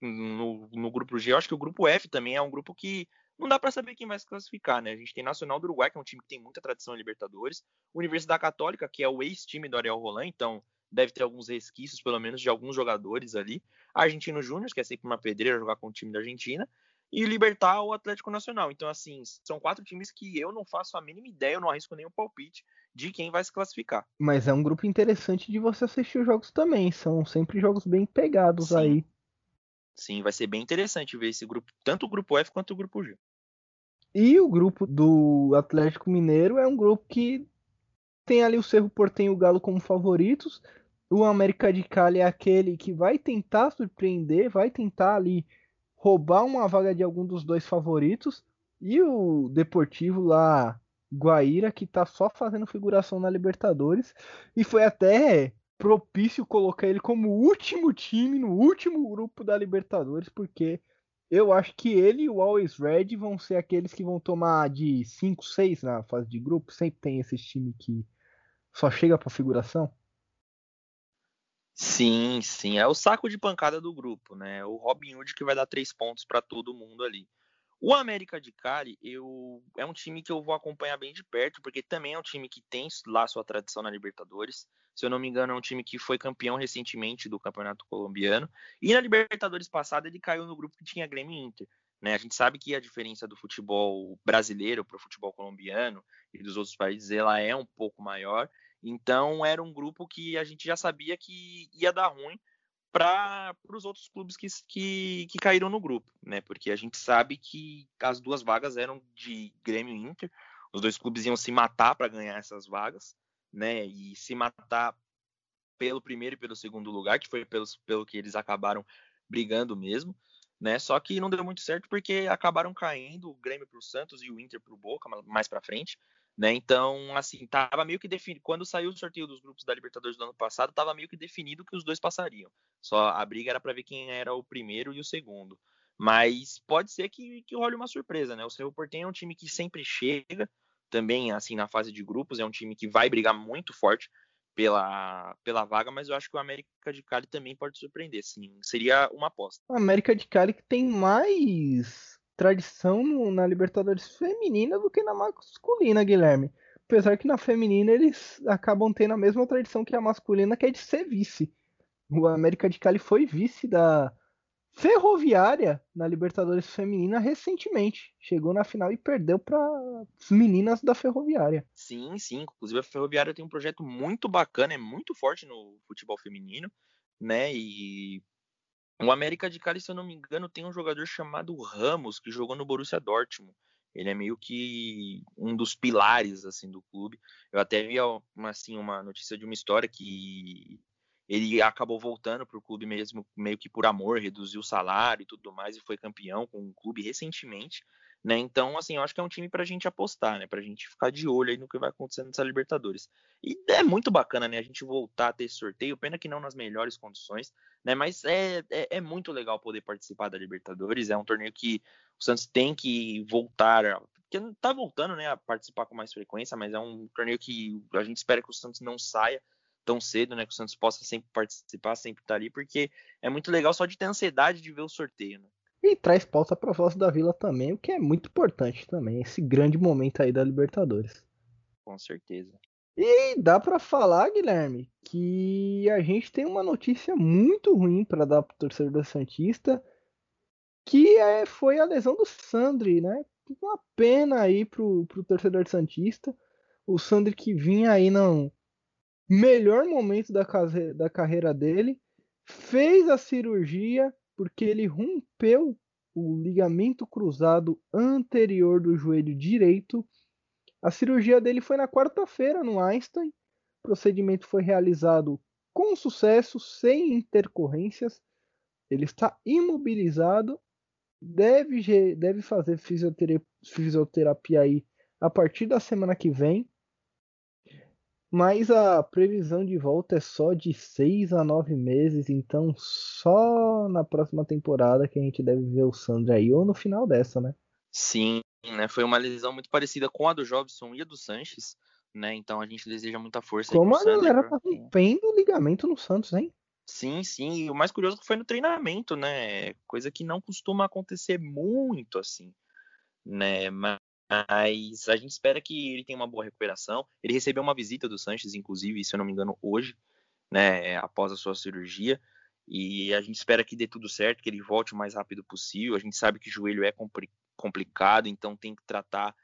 no, no grupo G, eu acho que o grupo F também é um grupo que não dá para saber quem vai se classificar, né? A gente tem Nacional do Uruguai, que é um time que tem muita tradição em Libertadores, Universidade Católica, que é o ex-time do Ariel Roland, então deve ter alguns resquícios, pelo menos, de alguns jogadores ali. Argentino Júnior, que é sempre uma pedreira jogar com o time da Argentina, e Libertar o Atlético Nacional. Então, assim, são quatro times que eu não faço a mínima ideia, eu não arrisco nenhum palpite de quem vai se classificar. Mas é um grupo interessante de você assistir os jogos também, são sempre jogos bem pegados Sim. aí. Sim, vai ser bem interessante ver esse grupo, tanto o grupo F quanto o grupo G. E o grupo do Atlético Mineiro é um grupo que tem ali o Cerro Portenho e o Galo como favoritos. O América de Cali é aquele que vai tentar surpreender, vai tentar ali roubar uma vaga de algum dos dois favoritos. E o Deportivo lá, Guaíra, que tá só fazendo figuração na Libertadores. E foi até propício colocar ele como último time no último grupo da Libertadores, porque eu acho que ele e o Always Red vão ser aqueles que vão tomar de 5, 6 na fase de grupo. Sempre tem esse time que só chega para figuração. Sim, sim, é o saco de pancada do grupo, né? O Robin Hood que vai dar três pontos para todo mundo ali. O América de Cali, eu é um time que eu vou acompanhar bem de perto, porque também é um time que tem lá sua tradição na Libertadores. Se eu não me engano, é um time que foi campeão recentemente do Campeonato Colombiano. E na Libertadores passada ele caiu no grupo que tinha Grêmio e Inter. Né? A gente sabe que a diferença do futebol brasileiro para o futebol colombiano e dos outros países ela é um pouco maior. Então era um grupo que a gente já sabia que ia dar ruim para os outros clubes que, que, que, caíram no grupo, né? Porque a gente sabe que as duas vagas eram de Grêmio e Inter, os dois clubes iam se matar para ganhar essas vagas, né? E se matar pelo primeiro e pelo segundo lugar, que foi pelos, pelo que eles acabaram brigando mesmo, né? Só que não deu muito certo porque acabaram caindo o Grêmio para o Santos e o Inter para o Boca mais para frente. Né? Então, assim, tava meio que definido. Quando saiu o sorteio dos grupos da Libertadores do ano passado, tava meio que definido que os dois passariam. Só a briga era para ver quem era o primeiro e o segundo. Mas pode ser que, que role uma surpresa, né? O Cerro Porteño é um time que sempre chega, também assim na fase de grupos, é um time que vai brigar muito forte pela, pela vaga, mas eu acho que o América de Cali também pode surpreender, sim. Seria uma aposta. O América de Cali que tem mais tradição no, na Libertadores feminina do que na masculina, Guilherme. Apesar que na feminina eles acabam tendo a mesma tradição que a masculina, que é de ser vice. O América de Cali foi vice da Ferroviária na Libertadores feminina recentemente. Chegou na final e perdeu para as meninas da Ferroviária. Sim, sim. Inclusive a Ferroviária tem um projeto muito bacana, é muito forte no futebol feminino, né? E o América de Cali, se eu não me engano, tem um jogador chamado Ramos, que jogou no Borussia Dortmund. Ele é meio que um dos pilares assim do clube. Eu até vi uma, assim, uma notícia de uma história que ele acabou voltando para o clube mesmo, meio que por amor, reduziu o salário e tudo mais, e foi campeão com o clube recentemente. Né? Então, assim, eu acho que é um time para a gente apostar, né? Para a gente ficar de olho aí no que vai acontecer nessa Libertadores. E é muito bacana, né? A gente voltar a ter esse sorteio, pena que não nas melhores condições, né? Mas é, é, é muito legal poder participar da Libertadores. É um torneio que o Santos tem que voltar, porque tá voltando, né, a participar com mais frequência, mas é um torneio que a gente espera que o Santos não saia tão cedo, né? Que o Santos possa sempre participar, sempre estar tá ali, porque é muito legal só de ter ansiedade de ver o sorteio, né? E traz pauta para Voz da Vila também, o que é muito importante também, esse grande momento aí da Libertadores. Com certeza. E dá para falar, Guilherme, que a gente tem uma notícia muito ruim para dar pro torcedor Santista, que é, foi a lesão do Sandri, né? Uma pena aí pro, pro torcedor Santista. O Sandri que vinha aí no melhor momento da, da carreira dele, fez a cirurgia, porque ele rompeu o ligamento cruzado anterior do joelho direito. A cirurgia dele foi na quarta-feira no Einstein. O procedimento foi realizado com sucesso, sem intercorrências. Ele está imobilizado, deve, deve fazer fisioterapia, fisioterapia aí a partir da semana que vem. Mas a previsão de volta é só de seis a nove meses, então só na próxima temporada que a gente deve ver o Sandro aí, ou no final dessa, né? Sim, né? Foi uma lesão muito parecida com a do Jobson e a do Sanches, né? Então a gente deseja muita força. Como a galera tá rompendo o ligamento no Santos, hein? Sim, sim. E o mais curioso é foi no treinamento, né? Coisa que não costuma acontecer muito assim, né? Mas a gente espera que ele tenha uma boa recuperação. Ele recebeu uma visita do Sanches, inclusive, se eu não me engano, hoje, né? Após a sua cirurgia. E a gente espera que dê tudo certo, que ele volte o mais rápido possível. A gente sabe que o joelho é complicado, então tem que tratar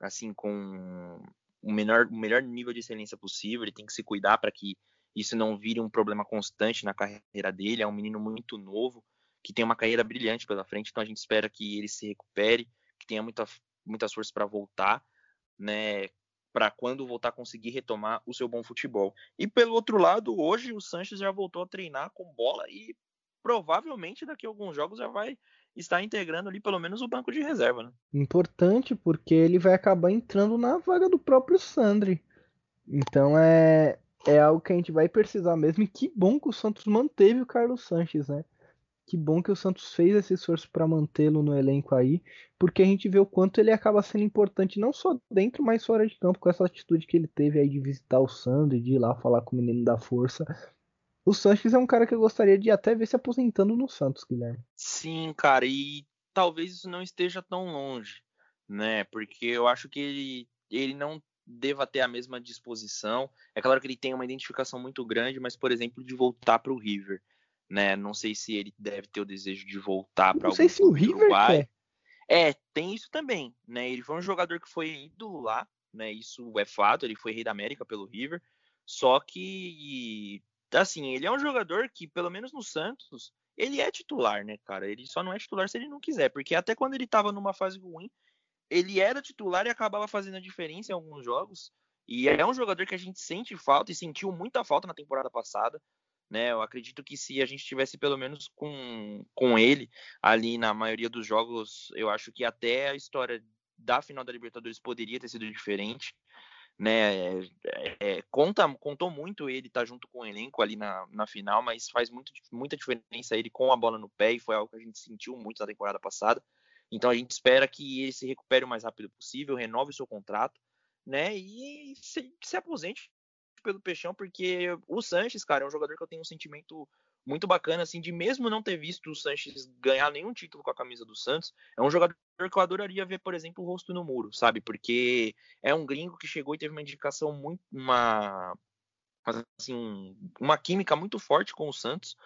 assim com o menor, o melhor nível de excelência possível. Ele tem que se cuidar para que isso não vire um problema constante na carreira dele. É um menino muito novo, que tem uma carreira brilhante pela frente, então a gente espera que ele se recupere, que tenha muita, muitas forças para voltar, né? Para quando voltar conseguir retomar o seu bom futebol. E pelo outro lado, hoje o Sanches já voltou a treinar com bola e provavelmente daqui a alguns jogos já vai estar integrando ali pelo menos o banco de reserva. Né? Importante porque ele vai acabar entrando na vaga do próprio Sandri. Então é, é algo que a gente vai precisar mesmo. E que bom que o Santos manteve o Carlos Sanches, né? Que bom que o Santos fez esse esforço para mantê-lo no elenco aí, porque a gente vê o quanto ele acaba sendo importante não só dentro, mas fora de campo, com essa atitude que ele teve aí de visitar o Sandro, de ir lá falar com o menino da força. O Sanches é um cara que eu gostaria de até ver se aposentando no Santos, Guilherme. Sim, cara, e talvez isso não esteja tão longe, né? Porque eu acho que ele, ele não deva ter a mesma disposição. É claro que ele tem uma identificação muito grande, mas, por exemplo, de voltar para o River, né? Não sei se ele deve ter o desejo de voltar para Não sei se o River quer. É, tem isso também, né? Ele foi um jogador que foi ídolo lá, né? Isso é fato, ele foi rei da América pelo River. Só que assim, ele é um jogador que, pelo menos no Santos, ele é titular, né, cara? Ele só não é titular se ele não quiser, porque até quando ele tava numa fase ruim, ele era titular e acabava fazendo a diferença em alguns jogos. E é um jogador que a gente sente falta e sentiu muita falta na temporada passada. Né, eu acredito que se a gente tivesse pelo menos com, com ele ali na maioria dos jogos, eu acho que até a história da final da Libertadores poderia ter sido diferente né? É, é, conta, contou muito ele estar tá junto com o elenco ali na, na final, mas faz muito, muita diferença ele com a bola no pé e foi algo que a gente sentiu muito na temporada passada. Então a gente espera que ele se recupere o mais rápido possível, renove o seu contrato, né? E se, se aposente pelo Peixão, porque o Sanches, cara, é um jogador que eu tenho um sentimento muito bacana, assim, de mesmo não ter visto o Sanches ganhar nenhum título com a camisa do Santos, é um jogador que eu adoraria ver, por exemplo, o rosto no muro, sabe? Porque é um gringo que chegou e teve uma indicação muito, uma, assim, uma química muito forte com o Santos,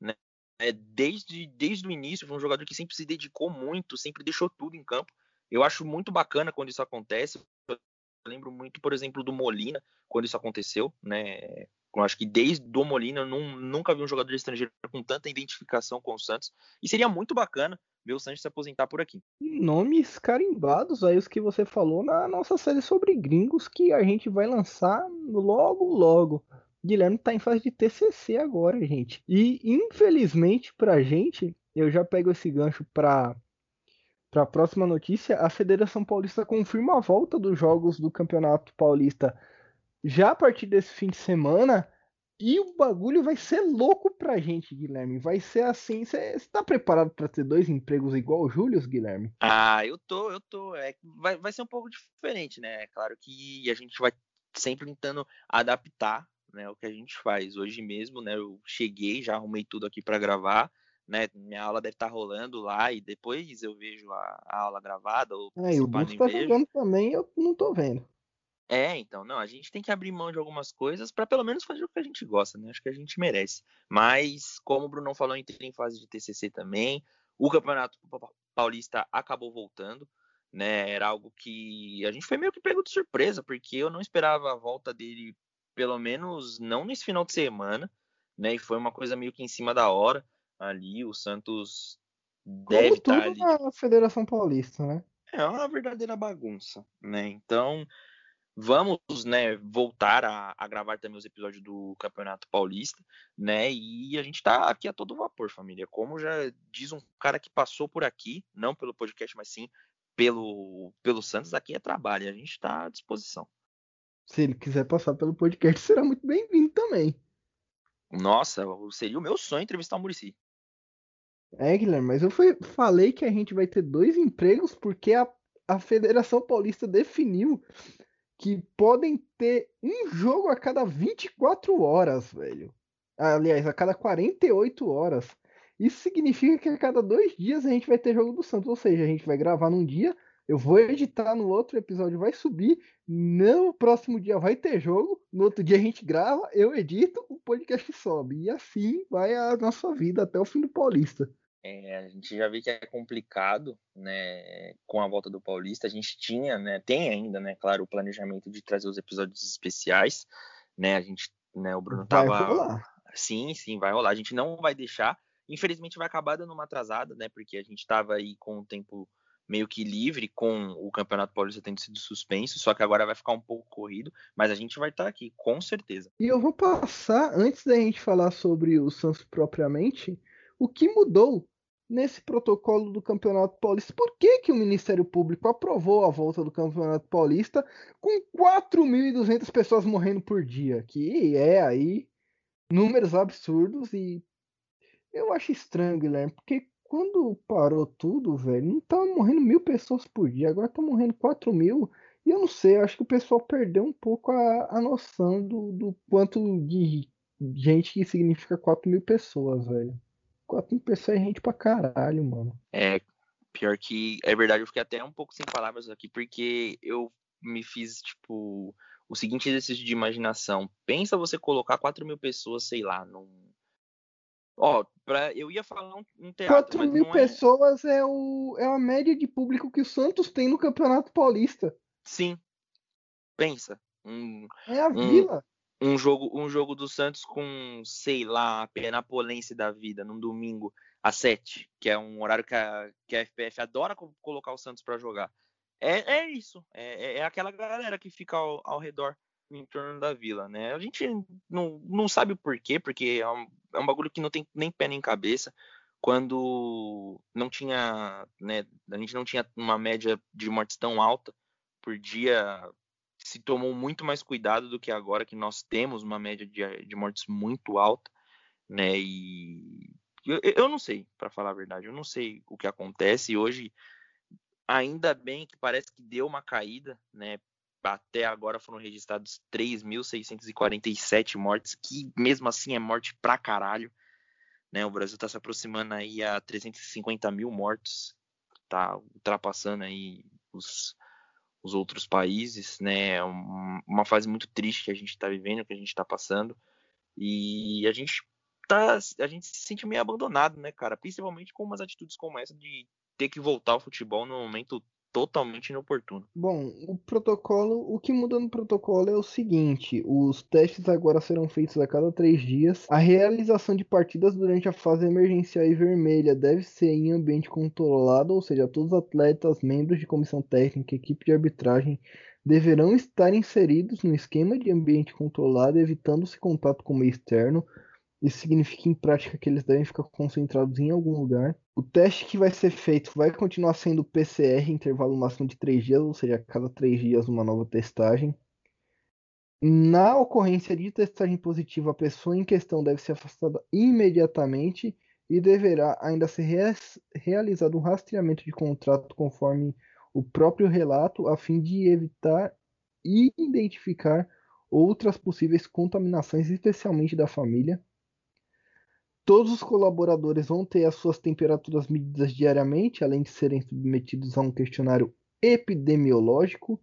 né? É, desde, desde o início, foi um jogador que sempre se dedicou muito, sempre deixou tudo em campo. Eu acho muito bacana quando isso acontece. Eu lembro muito, por exemplo, do Molina, quando isso aconteceu, né? Eu acho que desde o Molina eu nunca vi um jogador estrangeiro com tanta identificação com o Santos. E seria muito bacana ver o Santos se aposentar por aqui. Nomes carimbados aí, os que você falou na nossa série sobre gringos, que a gente vai lançar logo, logo. Guilherme tá em fase de TCC agora, gente. E infelizmente pra gente, eu já pego esse gancho pra para a próxima notícia, a Federação Paulista confirma a volta dos jogos do Campeonato Paulista já a partir desse fim de semana. E o bagulho vai ser louco pra gente, Guilherme. Vai ser assim. Você tá preparado para ter dois empregos igual o Júlio, Guilherme? Ah, eu tô, eu tô. É, vai, vai ser um pouco diferente, né? É claro que a gente vai sempre tentando adaptar né, o que a gente faz. Hoje mesmo, né? Eu cheguei, já arrumei tudo aqui para gravar. Né, minha aula deve estar tá rolando lá e depois eu vejo a, a aula gravada. Ou é, e o Bus tá jogando também, eu não tô vendo. É, então, não, a gente tem que abrir mão de algumas coisas para pelo menos fazer o que a gente gosta, né? Acho que a gente merece. Mas, como o Bruno falou, entrei em fase de TCC também. O Campeonato Paulista acabou voltando, né? Era algo que a gente foi meio que pego de surpresa, porque eu não esperava a volta dele, pelo menos não nesse final de semana, né? E foi uma coisa meio que em cima da hora ali. O Santos deve estar tá ali. na Federação Paulista, né? É uma verdadeira bagunça, né? Então, Vamos, né, voltar a, a, gravar também os episódios do Campeonato Paulista, né? E a gente está aqui a todo vapor, família. Como já diz um cara que passou por aqui, não pelo podcast, mas sim pelo, pelo Santos, aqui é trabalho. A gente está à disposição. Se ele quiser passar pelo podcast, [LAUGHS] será muito bem-vindo também. Nossa, seria o meu sonho entrevistar o Murici. É, Guilherme, mas eu fui, falei que a gente vai ter dois empregos porque a, a Federação Paulista definiu que podem ter um jogo a cada 24 horas, velho. Aliás, a cada 48 horas. Isso significa que a cada dois dias a gente vai ter jogo do Santos. Ou seja, a gente vai gravar num dia, eu vou editar no outro episódio, vai subir. No próximo dia vai ter jogo. No outro dia a gente grava, eu edito, o podcast sobe. E assim vai a nossa vida até o fim do Paulista. É, a gente já vê que é complicado, né, com a volta do Paulista. A gente tinha, né, tem ainda, né, claro, o planejamento de trazer os episódios especiais, né, a gente, né, o Bruno Vai tava... rolar. Sim, sim, vai rolar. A gente não vai deixar. Infelizmente vai acabar dando uma atrasada, né, porque a gente tava aí com o tempo meio que livre com o Campeonato Paulista tendo sido suspenso, só que agora vai ficar um pouco corrido, mas a gente vai estar tá aqui, com certeza. E eu vou passar, antes da gente falar sobre o Santos propriamente, o que mudou nesse protocolo do Campeonato Paulista. Por que, que o Ministério Público aprovou a volta do Campeonato Paulista com 4.200 pessoas morrendo por dia? Que é aí números absurdos e eu acho estranho, Guilherme, porque quando parou tudo, velho, não tava morrendo mil pessoas por dia, agora tá morrendo 4 mil. E eu não sei, acho que o pessoal perdeu um pouco a, a noção do, do quanto de gente que significa 4 mil pessoas, velho. 4 mil pessoas é gente pra caralho, mano. É, pior que é verdade, eu fiquei até um pouco sem palavras aqui, porque eu me fiz, tipo, o seguinte exercício de imaginação. Pensa você colocar 4 mil pessoas, sei lá, num. Ó, pra... eu ia falar um, um teatro. 4 mil pessoas é... é, o... é a média de público que o Santos tem no Campeonato Paulista. Sim. Pensa. Um, é a vila um jogo, um jogo do Santos com, sei lá, a Penapolense da vida, num domingo às 7, que é um horário que a, que a FPF adora colocar o Santos para jogar. É, é isso, é, é, aquela galera que fica ao, ao, redor, em torno da vila, né? A gente não, não sabe o porquê, porque é um, é um bagulho que não tem nem pé nem cabeça. Quando não tinha, né, a gente não tinha uma média de mortes tão alta por dia se tomou muito mais cuidado do que agora que nós temos uma média de, de mortes muito alta, né? E eu, eu não sei, para falar a verdade, eu não sei o que acontece. E hoje, ainda bem que parece que deu uma caída, né? Até agora foram registrados 3.647 mortes, que mesmo assim é morte pra caralho. Né? O Brasil está se aproximando aí a 350 mil mortos, tá ultrapassando aí os os outros países, né? É uma fase muito triste que a gente está vivendo, que a gente está passando. E a gente tá, a gente se sente meio abandonado, né, cara? Principalmente com umas atitudes como essa de ter que voltar ao futebol no momento totalmente inoportuno. Bom, o protocolo, o que muda no protocolo é o seguinte: os testes agora serão feitos a cada três dias. A realização de partidas durante a fase emergencial e vermelha deve ser em ambiente controlado, ou seja, todos os atletas, membros de comissão técnica, equipe de arbitragem deverão estar inseridos no esquema de ambiente controlado, evitando-se contato com o meio externo. Isso significa em prática que eles devem ficar concentrados em algum lugar. O teste que vai ser feito vai continuar sendo PCR, intervalo máximo de 3 dias, ou seja, a cada 3 dias uma nova testagem. Na ocorrência de testagem positiva, a pessoa em questão deve ser afastada imediatamente e deverá ainda ser re realizado um rastreamento de contrato conforme o próprio relato, a fim de evitar e identificar outras possíveis contaminações, especialmente da família. Todos os colaboradores vão ter as suas temperaturas medidas diariamente, além de serem submetidos a um questionário epidemiológico,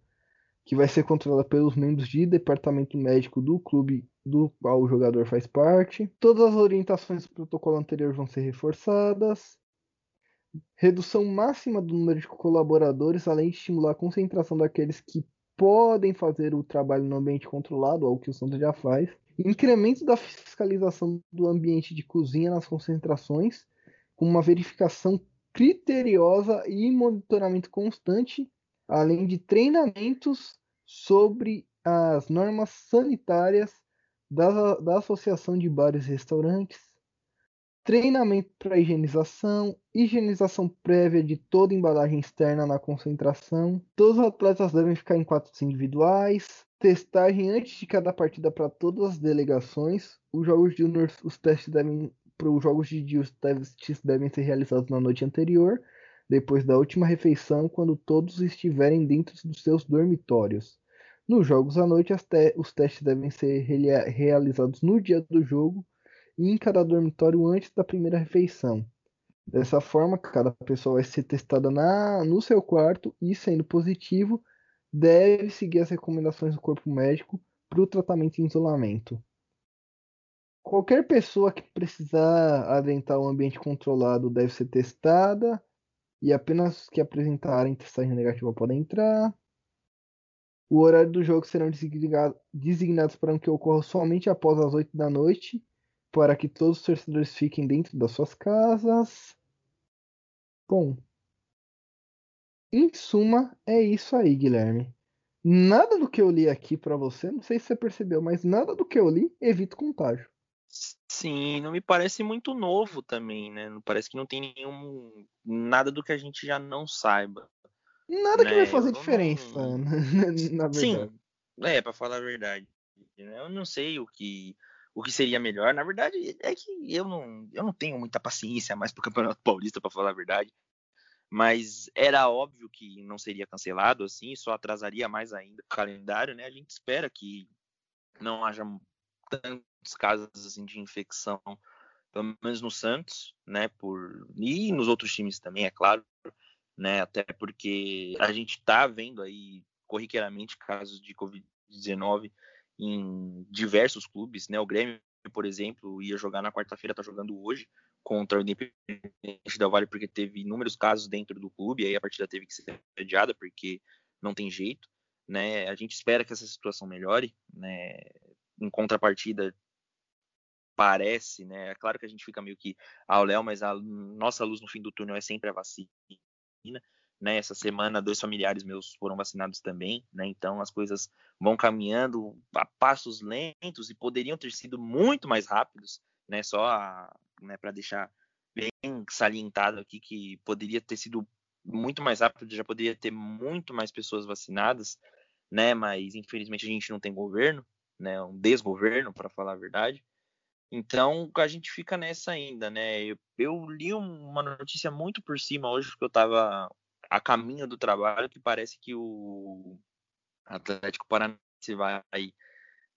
que vai ser controlado pelos membros de departamento médico do clube do qual o jogador faz parte. Todas as orientações do protocolo anterior vão ser reforçadas. Redução máxima do número de colaboradores, além de estimular a concentração daqueles que podem fazer o trabalho no ambiente controlado, algo que o Santos já faz. Incremento da fiscalização do ambiente de cozinha nas concentrações, com uma verificação criteriosa e monitoramento constante, além de treinamentos sobre as normas sanitárias da, da Associação de Bares e Restaurantes, treinamento para higienização, higienização prévia de toda embalagem externa na concentração. Todos os atletas devem ficar em quartos individuais, testagem antes de cada partida para todas as delegações. Os jogos de os testes devem para os jogos de dia, os testes devem ser realizados na noite anterior, depois da última refeição, quando todos estiverem dentro dos seus dormitórios. Nos jogos à noite, te os testes devem ser realizados no dia do jogo em cada dormitório antes da primeira refeição. Dessa forma, cada pessoa vai ser testada na, no seu quarto e, sendo positivo, deve seguir as recomendações do corpo médico para o tratamento em isolamento. Qualquer pessoa que precisar adentrar um ambiente controlado deve ser testada e apenas que apresentarem testagem negativa podem entrar. O horário do jogo serão designados para que ocorra somente após as 8 da noite, para que todos os torcedores fiquem dentro das suas casas. Bom, em suma, é isso aí, Guilherme. Nada do que eu li aqui para você, não sei se você percebeu, mas nada do que eu li evita contágio. Sim, não me parece muito novo também, né? Não parece que não tem nenhum nada do que a gente já não saiba. Nada né? que vai fazer diferença, não... [LAUGHS] na verdade. Sim, é, para falar a verdade. Eu não sei o que o que seria melhor. Na verdade, é que eu não, eu não tenho muita paciência mais pro [LAUGHS] Campeonato Paulista, para falar a verdade. Mas era óbvio que não seria cancelado assim, só atrasaria mais ainda o calendário, né? A gente espera que não haja tantos casos assim, de infecção, pelo menos no Santos, né? Por e nos outros times também, é claro, né? Até porque a gente está vendo aí corriqueiramente casos de Covid-19 em diversos clubes, né? O Grêmio, por exemplo, ia jogar na quarta-feira, está jogando hoje contra o Independente da Vale porque teve inúmeros casos dentro do clube, aí a partida teve que ser adiada porque não tem jeito, né? A gente espera que essa situação melhore, né? em contrapartida, parece, né? É claro que a gente fica meio que ao léu, mas a nossa luz no fim do túnel é sempre a vacina. Né, essa semana, dois familiares meus foram vacinados também, né, então as coisas vão caminhando a passos lentos e poderiam ter sido muito mais rápidos, né, só né, para deixar bem salientado aqui que poderia ter sido muito mais rápido, já poderia ter muito mais pessoas vacinadas, né, mas infelizmente a gente não tem governo, né, um desgoverno, para falar a verdade. Então a gente fica nessa ainda, né? Eu, eu, li uma notícia muito por cima hoje, porque eu estava a caminho do trabalho, que parece que o Atlético Paranaense vai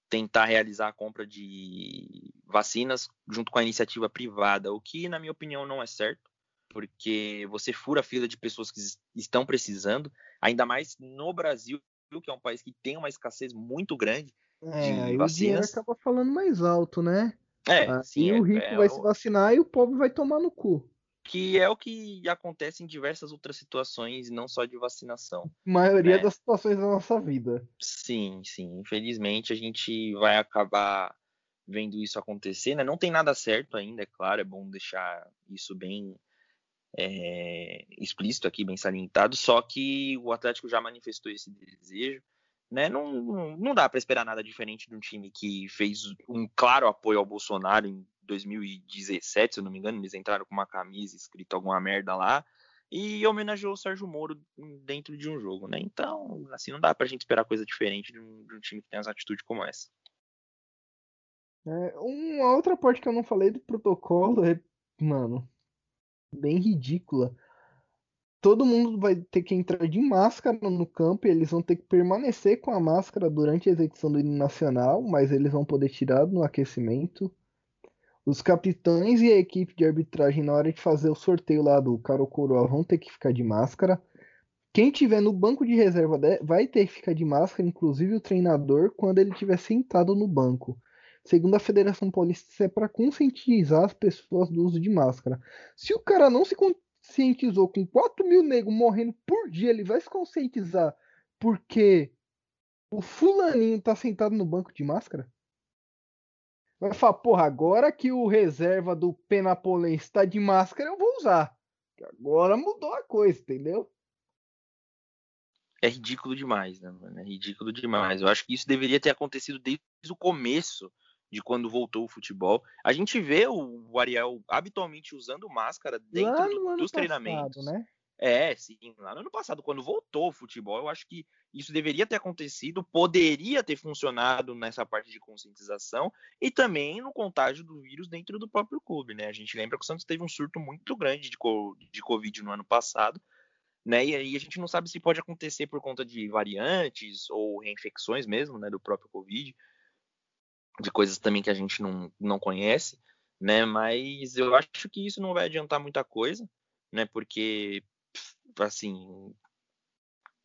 tentar realizar a compra de vacinas junto com a iniciativa privada, o que, na minha opinião, não é certo, porque você fura a fila de pessoas que estão precisando, ainda mais no Brasil, que é um país que tem uma escassez muito grande é, aí o dinheiro acaba falando mais alto, né? É, aí sim, o rico é, vai é, se vacinar e o pobre vai tomar no cu. Que é o que acontece em diversas outras situações, não só de vacinação. maioria né? das situações da nossa vida. Sim, sim. Infelizmente a gente vai acabar vendo isso acontecer, né? Não tem nada certo ainda, é claro, é bom deixar isso bem é, explícito aqui, bem salientado. Só que o Atlético já manifestou esse desejo né? Não, não dá para esperar nada diferente de um time que fez um claro apoio ao Bolsonaro em 2017, se eu não me engano, eles entraram com uma camisa escrita alguma merda lá e homenageou o Sérgio Moro dentro de um jogo, né? Então, assim, não dá pra gente esperar coisa diferente de um, de um time que tem essa atitude como essa. É, uma outra parte que eu não falei do protocolo é, mano, bem ridícula todo mundo vai ter que entrar de máscara no campo e eles vão ter que permanecer com a máscara durante a execução do hino nacional, mas eles vão poder tirar no aquecimento. Os capitães e a equipe de arbitragem, na hora de fazer o sorteio lá do Caro Coroa, vão ter que ficar de máscara. Quem tiver no banco de reserva vai ter que ficar de máscara, inclusive o treinador, quando ele estiver sentado no banco. Segundo a Federação Paulista, isso é para conscientizar as pessoas do uso de máscara. Se o cara não se conscientizou com 4 mil negros morrendo por dia, ele vai se conscientizar porque o fulaninho tá sentado no banco de máscara? Vai falar, porra, agora que o reserva do Penapolense está de máscara, eu vou usar. Agora mudou a coisa, entendeu? É ridículo demais, né, mano? É ridículo demais. Eu acho que isso deveria ter acontecido desde o começo de quando voltou o futebol. A gente vê o Ariel habitualmente usando máscara dentro do, dos passado, treinamentos. Né? É, sim. Lá no ano passado, quando voltou o futebol, eu acho que isso deveria ter acontecido, poderia ter funcionado nessa parte de conscientização e também no contágio do vírus dentro do próprio clube, né? A gente lembra que o Santos teve um surto muito grande de, de Covid no ano passado, né? E aí a gente não sabe se pode acontecer por conta de variantes ou reinfecções mesmo, né? Do próprio Covid, de coisas também que a gente não, não conhece, né? Mas eu acho que isso não vai adiantar muita coisa, né? Porque assim,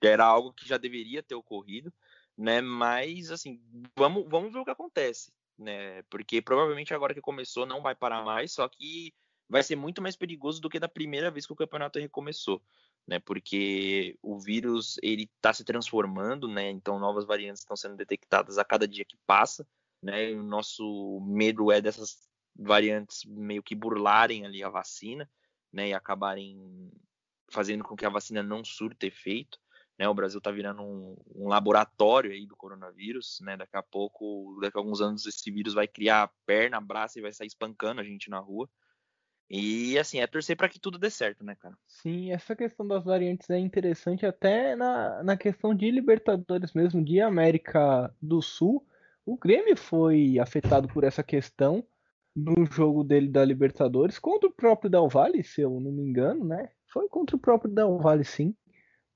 era algo que já deveria ter ocorrido, né? Mas assim, vamos, vamos ver o que acontece, né? Porque provavelmente agora que começou não vai parar mais, só que vai ser muito mais perigoso do que da primeira vez que o campeonato recomeçou, né? Porque o vírus ele está se transformando, né? Então novas variantes estão sendo detectadas a cada dia que passa, né? E o nosso medo é dessas variantes meio que burlarem ali a vacina, né? E acabarem fazendo com que a vacina não surta efeito. Né? O Brasil está virando um, um, laboratório aí do coronavírus, né? Daqui a pouco, daqui a alguns anos, esse vírus vai criar perna, braço e vai sair espancando a gente na rua. E assim, é torcer para que tudo dê certo, né, cara? Sim, essa questão das variantes é interessante até na, na questão de Libertadores mesmo, de América do Sul. O Grêmio foi afetado por essa questão no jogo dele da Libertadores contra o próprio Del Valle, se eu não me engano, né? Foi contra o próprio Del Valle, sim.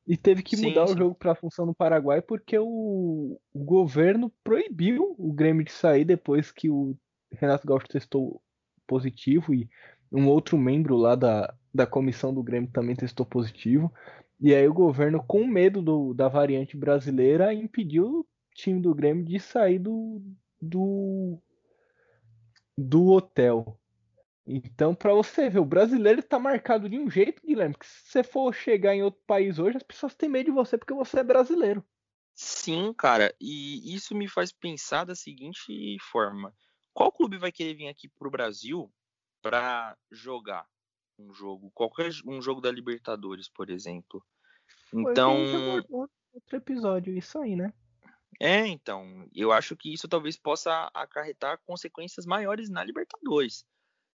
E teve que sim, mudar sim. o jogo para a função no Paraguai porque o, o, governo proibiu o Grêmio de sair depois que o Renato Gaúcho testou positivo e um outro membro lá da, da comissão do Grêmio também testou positivo. E aí o governo, com medo do, da variante brasileira, impediu o time do Grêmio de sair do, do, do hotel. Então, para você ver, o brasileiro está marcado de um jeito, Guilherme, que se você for chegar em outro país hoje, as pessoas têm medo de você porque você é brasileiro. Sim, cara, e isso me faz pensar da seguinte forma: qual clube vai querer vir aqui pro Brasil para jogar um jogo, qualquer um jogo da Libertadores, por exemplo? Então, outro episódio isso aí, né? É, então, eu acho que isso talvez possa acarretar consequências maiores na Libertadores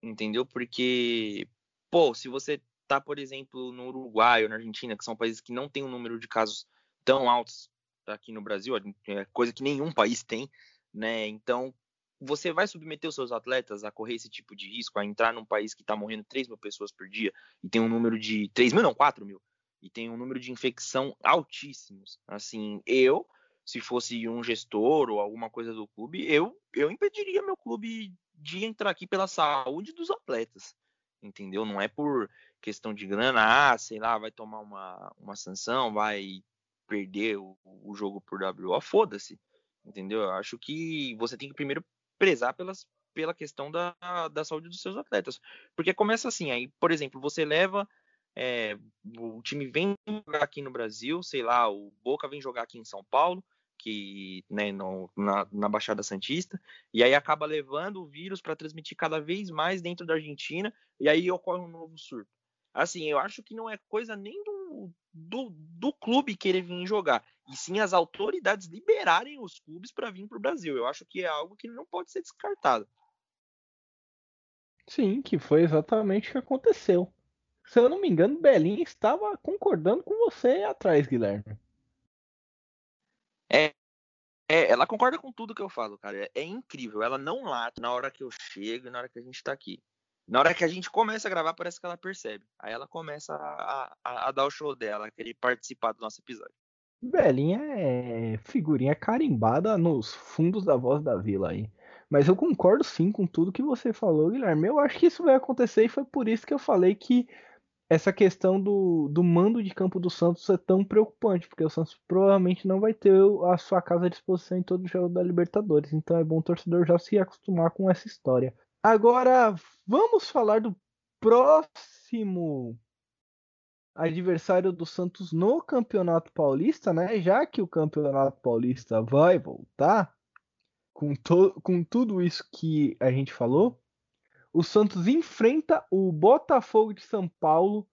entendeu? Porque, pô, se você tá, por exemplo, no Uruguai ou na Argentina, que são países que não têm um número de casos tão altos aqui no Brasil, é coisa que nenhum [LAUGHS] país tem, né? Então, você vai submeter os seus atletas a correr esse tipo de risco, a entrar num país que está morrendo 3 mil pessoas por dia e tem um número de 3 mil, não, 4 mil, e tem um número de infecção altíssimos. Assim, eu, se fosse um gestor ou alguma coisa do clube, eu, eu impediria meu clube de entrar aqui pela saúde dos atletas, entendeu? Não é por questão de grana, ah, sei lá, vai tomar uma, uma sanção, vai perder o, o jogo por WO, foda-se, entendeu? Eu acho que você tem que primeiro prezar pelas, pela questão da, da saúde dos seus atletas, porque começa assim, aí, por exemplo, você leva é, o time vem jogar aqui no Brasil, sei lá, o Boca vem jogar aqui em São Paulo, que né, no, na, na, Baixada Santista, e aí acaba levando o vírus para transmitir cada vez mais dentro da Argentina, e aí ocorre um novo surto. Assim, eu acho que não é coisa nem do, do, do clube querer vir jogar, e sim as autoridades liberarem os clubes para vir para o Brasil. Eu acho que é algo que não pode ser descartado. Sim, que foi exatamente o que aconteceu. Se eu não me engano, Belinha estava concordando com você atrás, Guilherme. É, é, ela concorda com tudo que eu falo, cara. É, é, incrível. Ela não lata na hora que eu chego e na hora que a gente tá aqui. Na hora que a gente começa a gravar, parece que ela percebe. Aí ela começa a, a, a dar o show dela, querer participar do nosso episódio. Belinha é figurinha carimbada nos fundos da voz da vila aí. Mas eu concordo sim com tudo que você falou, Guilherme. Eu acho que isso vai acontecer e foi por isso que eu falei que essa questão do, do mando de campo do Santos é tão preocupante, porque o Santos provavelmente não vai ter a sua casa à disposição em todo o jogo da Libertadores. Então é bom o torcedor já se acostumar com essa história. Agora, vamos falar do próximo adversário do Santos no Campeonato Paulista, né? Já que o Campeonato Paulista vai voltar com, com tudo isso que a gente falou, o Santos enfrenta o Botafogo de São Paulo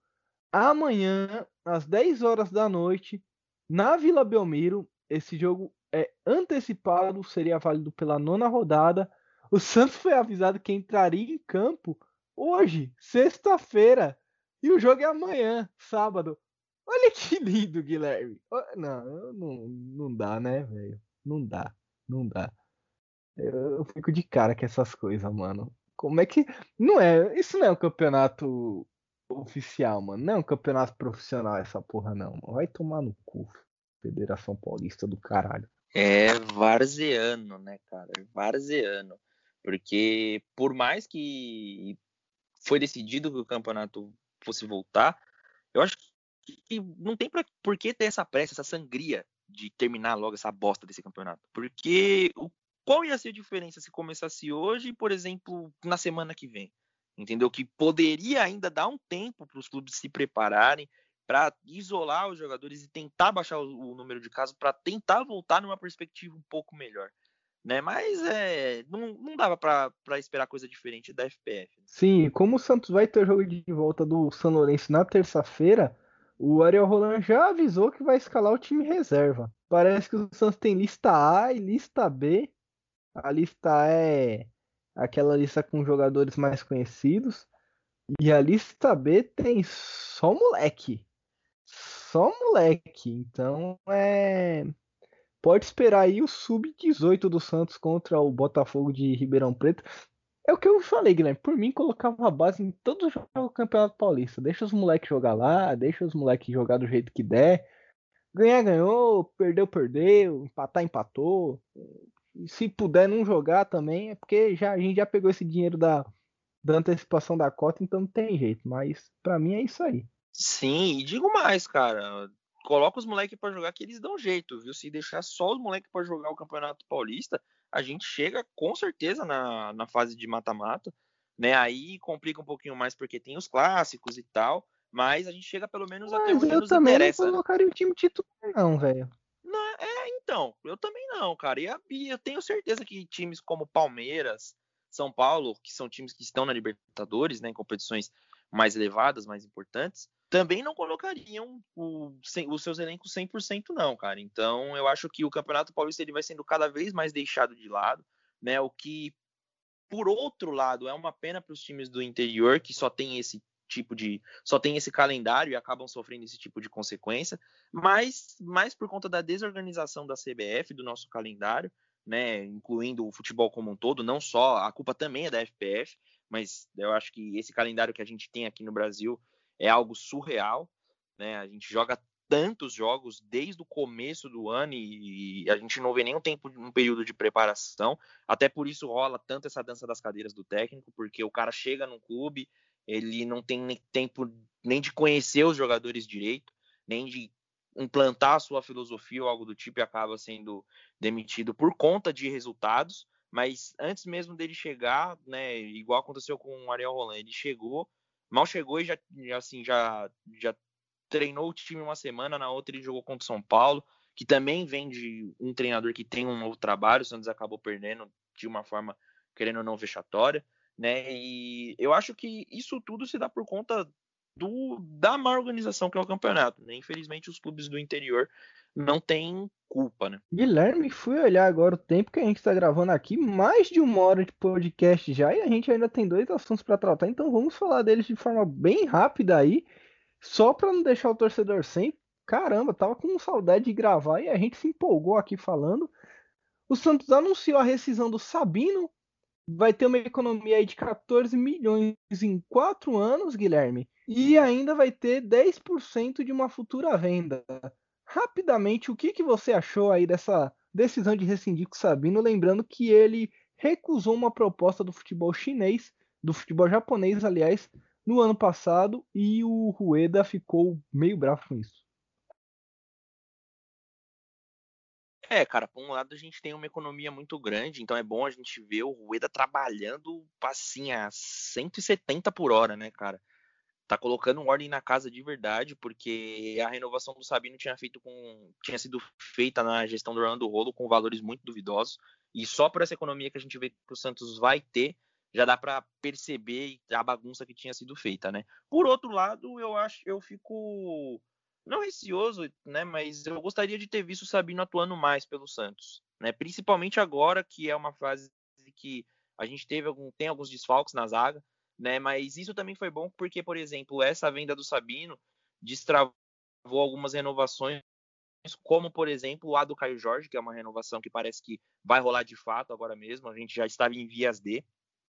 amanhã, às 10 horas da noite, na Vila Belmiro. Esse jogo é antecipado, seria válido pela nona rodada. O Santos foi avisado que entraria em campo hoje, sexta-feira. E o jogo é amanhã, sábado. Olha [LAUGHS] que lindo, Guilherme. Não, não, não dá, né, velho? Não dá, não dá. Eu, eu fico de cara com essas coisas, mano. Como é que. Não é. Isso não é um campeonato oficial, mano. Não é um campeonato profissional essa porra, não. Mano. Vai tomar no cu, Federação Paulista do caralho. É varzeano, né, cara? Varzeano. Porque por mais que foi decidido que o campeonato fosse voltar, eu acho que não tem pra, por que ter essa pressa, essa sangria de terminar logo essa bosta desse campeonato. Porque o, qual ia ser a diferença se começasse hoje, por exemplo, na semana que vem? Entendeu? Que poderia ainda dar um tempo para os clubes se prepararem para isolar os jogadores e tentar baixar o, o número de casos para tentar voltar numa perspectiva um pouco melhor né? Mas é, não, não dava para esperar coisa diferente da FPF. Né? Sim, como o Santos vai ter jogo de volta do São Lourenço na terça-feira, o Ariel Roland já avisou que vai escalar o time reserva. Parece que o Santos tem lista A e lista B. A lista é aquela lista com jogadores mais conhecidos. E a lista B tem só moleque. Só moleque. Então é pode esperar aí o sub-18 do Santos contra o Botafogo de Ribeirão Preto. É o que eu falei, Guilherme. Por mim, colocava a base em todos os jogos do Campeonato Paulista. Deixa os moleques jogar lá, deixa os moleques jogar do jeito que der. Ganhar, ganhou, perdeu, perdeu, empatar, empatou. E se puder não jogar também, é porque já, a gente já pegou esse dinheiro da, da antecipação da cota, então não tem jeito. Mas para mim é isso aí. Sim, e digo mais, cara coloca os moleques para jogar que eles dão jeito, viu? Se deixar só os moleques para jogar o Campeonato Paulista, a gente chega com certeza na, na fase de mata-mata, né? Aí complica um pouquinho mais porque tem os clássicos e tal, mas a gente chega pelo menos mas até onde eu nos também interessa. não colocaria o time titular não, velho. Não, é, então, eu também não, cara. E a, eu tenho certeza que times como Palmeiras, São Paulo, que são times que estão na Libertadores, né, em competições mais elevadas, mais importantes, também não colocariam o, os seus elencos 100% não, cara. Então, eu acho que o Campeonato Paulista ele vai sendo cada vez mais deixado de lado, né? O que, por outro lado, é uma pena para os times do interior que só tem esse tipo de só tem esse calendário e acabam sofrendo esse tipo de consequência, mas mais por conta da desorganização da CBF do nosso calendário, né, incluindo o futebol como um todo, não só a culpa também é da FPF, mas eu acho que esse calendário que a gente tem aqui no Brasil é algo surreal, né? A gente joga tantos jogos desde o começo do ano e, a gente não vê nenhum tempo, um período de preparação. Até por isso rola tanto essa dança das cadeiras do técnico, porque o cara chega num clube, ele não tem nem tempo nem de conhecer os jogadores direito, nem de implantar a sua filosofia ou algo do tipo e acaba sendo demitido por conta de resultados. Mas antes mesmo dele chegar, né, igual aconteceu com o Ariel Roland, ele chegou, mal chegou e já assim já já treinou o time uma semana, na outra ele jogou contra o São Paulo, que também vem de um treinador que tem um novo trabalho, o Santos acabou perdendo de uma forma querendo ou não vexatória, né? E eu acho que isso tudo se dá por conta do, da má organização que é o campeonato. Né? Infelizmente, os clubes do interior não têm culpa, né? Guilherme, fui olhar agora o tempo que a gente está gravando aqui, mais de uma hora de podcast já, e a gente ainda tem dois assuntos para tratar, então vamos falar deles de forma bem rápida aí, só para não deixar o torcedor sem. Caramba, tava com saudade de gravar e a gente se empolgou aqui falando. O Santos anunciou a rescisão do Sabino, vai ter uma economia aí de 14 milhões em quatro anos, Guilherme, e ainda vai ter 10% de uma futura venda. Rapidamente, o que, que você achou aí dessa decisão de rescindir com o Sabino? Lembrando que ele recusou uma proposta do futebol chinês, do futebol japonês, aliás, no ano passado, e o Rueda ficou meio bravo com isso. É, cara, por um lado a gente tem uma economia muito grande, então é bom a gente ver o Rueda trabalhando assim a 170 por hora, né, cara? Tá colocando ordem na casa de verdade, porque a renovação do Sabino tinha feito com tinha sido feita na gestão do Orlando Rolo com valores muito duvidosos, e só por essa economia que a gente vê que o Santos vai ter, já dá para perceber a bagunça que tinha sido feita, né? Por outro lado, eu acho eu fico não receoso, né, mas eu gostaria de ter visto o Sabino atuando mais pelo Santos, né? Principalmente agora que é uma fase que a gente teve algum, tem alguns desfalques na zaga, né? Mas isso também foi bom porque, por exemplo, essa venda do Sabino destravou algumas renovações, como por exemplo a do Caio Jorge, que é uma renovação que parece que vai rolar de fato agora mesmo. A gente já estava em vias de.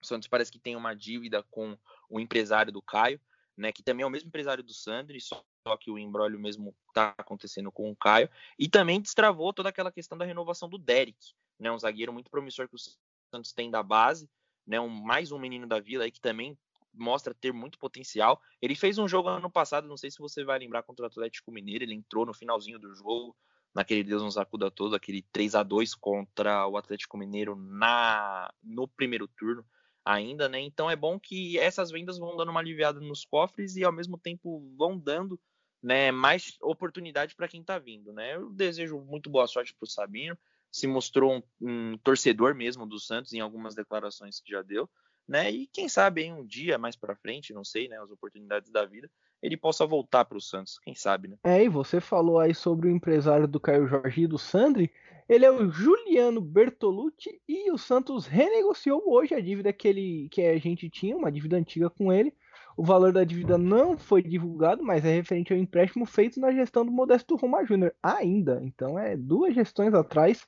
O Santos parece que tem uma dívida com o empresário do Caio, né? Que também é o mesmo empresário do Sandri, só que o embrólio mesmo está acontecendo com o Caio. E também destravou toda aquela questão da renovação do Derek, né? Um zagueiro muito promissor que o Santos tem da base né, um, mais um menino da Vila aí que também mostra ter muito potencial. Ele fez um jogo ano passado, não sei se você vai lembrar contra o Atlético Mineiro, ele entrou no finalzinho do jogo, naquele Deus nos acuda todo, aquele 3 a 2 contra o Atlético Mineiro na no primeiro turno ainda, né? Então é bom que essas vendas vão dando uma aliviada nos cofres e ao mesmo tempo vão dando, né, mais oportunidade para quem está vindo, né? Eu desejo muito boa sorte para o Sabino se mostrou um, um, torcedor mesmo do Santos em algumas declarações que já deu, né? E quem sabe em um dia mais para frente, não sei, né? As oportunidades da vida, ele possa voltar para o Santos, quem sabe, né? É, e você falou aí sobre o empresário do Caio Jorge e do Sandri. Ele é o Juliano Bertolucci e o Santos renegociou hoje a dívida que ele que a gente tinha, uma dívida antiga com ele o valor da dívida não foi divulgado, mas é referente ao empréstimo feito na gestão do Modesto Roma Júnior ainda. Então é duas gestões atrás.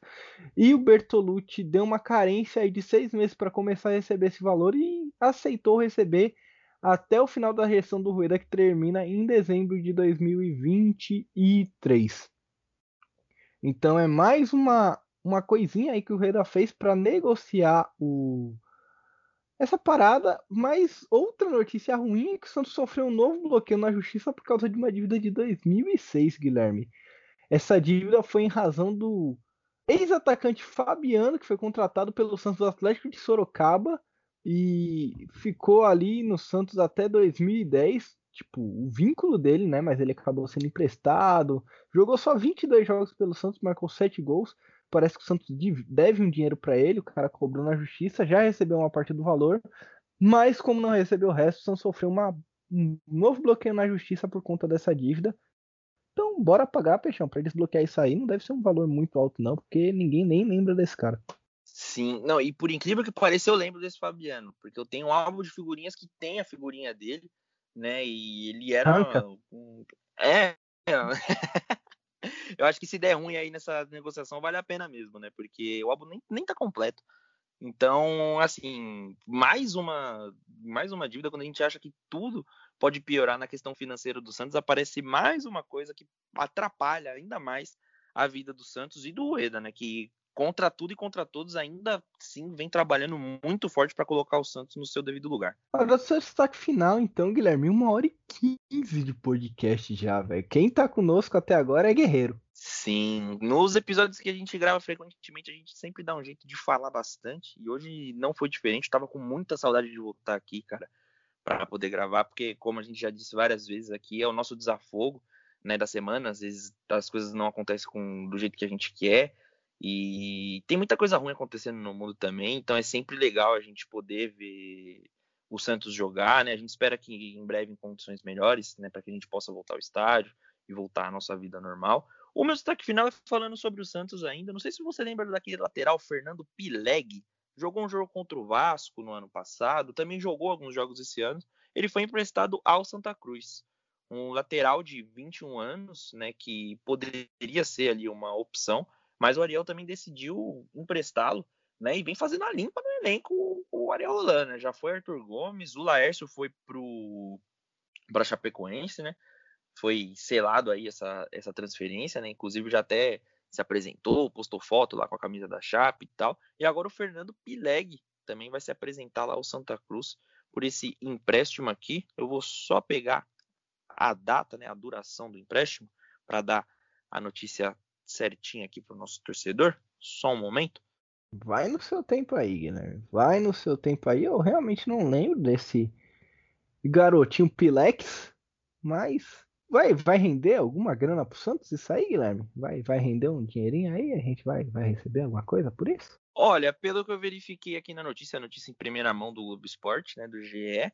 E o Bertolucci deu uma carência de seis meses para começar a receber esse valor e aceitou receber até o final da gestão do Rueda, que termina em dezembro de 2023. Então é mais uma, uma coisinha aí que o Rueda fez para negociar o essa parada, mas outra notícia ruim é que o Santos sofreu um novo bloqueio na justiça por causa de uma dívida de 2006, Guilherme. Essa dívida foi em razão do ex-atacante Fabiano, que foi contratado pelo Santos Atlético de Sorocaba e ficou ali no Santos até 2010, tipo, o vínculo dele, né, mas ele acabou sendo emprestado, jogou só 22 jogos pelo Santos, marcou 7 gols, Parece que o Santos deve um dinheiro para ele, o cara cobrou na justiça, já recebeu uma parte do valor, mas como não recebeu o resto, o Santos sofreu uma, um novo bloqueio na justiça por conta dessa dívida. Então, bora pagar, Peixão, para desbloquear isso aí. Não deve ser um valor muito alto, não, porque ninguém nem lembra desse cara. Sim, não, e por incrível que pareça, eu lembro desse Fabiano, porque eu tenho um álbum de figurinhas que tem a figurinha dele, né? E ele era. Um, é. [LAUGHS] eu acho que se der ruim aí nessa negociação, vale a pena mesmo, né? Porque o álbum nem, nem tá completo. Então, assim, mais uma, mais uma dívida quando a gente acha que tudo pode piorar na questão financeira do Santos, aparece mais uma coisa que atrapalha ainda mais a vida do Santos e do Rueda, né? Que contra tudo e contra todos, ainda sim vem trabalhando muito forte para colocar o Santos no seu devido lugar. Agora, seu destaque final, então, Guilherme, uma hora e quinze de podcast já, velho. Quem tá conosco até agora é Guerreiro. Sim, nos episódios que a gente grava frequentemente, a gente sempre dá um jeito de falar bastante, e hoje não foi diferente, tava com muita saudade de voltar aqui, cara, para poder gravar, porque, como a gente já disse várias vezes aqui, é o nosso desafogo, né, da semana, às vezes as coisas não acontecem com, do jeito que a gente quer, e tem muita coisa ruim acontecendo no mundo também, então é sempre legal a gente poder ver o Santos jogar, né? A gente espera que em breve em condições melhores, né, para que a gente possa voltar ao estádio e voltar à nossa vida normal. O meu destaque final é falando sobre o Santos ainda. Não sei se você lembra daquele lateral Fernando Pileg. Jogou um jogo contra o Vasco no ano passado, também jogou alguns jogos esse ano. Ele foi emprestado ao Santa Cruz. Um lateral de 21 anos, né, que poderia ser ali uma opção, mas o Ariel também decidiu emprestá-lo, né? E vem fazendo a limpa no elenco o Ariel Holanda. Né? Já foi Arthur Gomes, o Laércio foi pro para Chapecoense, né? Foi selado aí essa, essa transferência, né? Inclusive já até se apresentou, postou foto lá com a camisa da Chape e tal. E agora o Fernando Pileg também vai se apresentar lá ao Santa Cruz por esse empréstimo aqui. Eu vou só pegar a data, né, a duração do empréstimo para dar a notícia certinho aqui para o nosso torcedor. Só um momento. Vai no seu tempo aí, Guilherme. Vai no seu tempo aí. Eu realmente não lembro desse garotinho Pilex, mas vai, vai render alguma grana pro Santos isso aí, Guilherme? Vai, vai render um dinheirinho aí? A gente vai, vai receber alguma coisa por isso? Olha, pelo que eu verifiquei aqui na notícia, a notícia em primeira mão do Globo Esporte, né, do GE,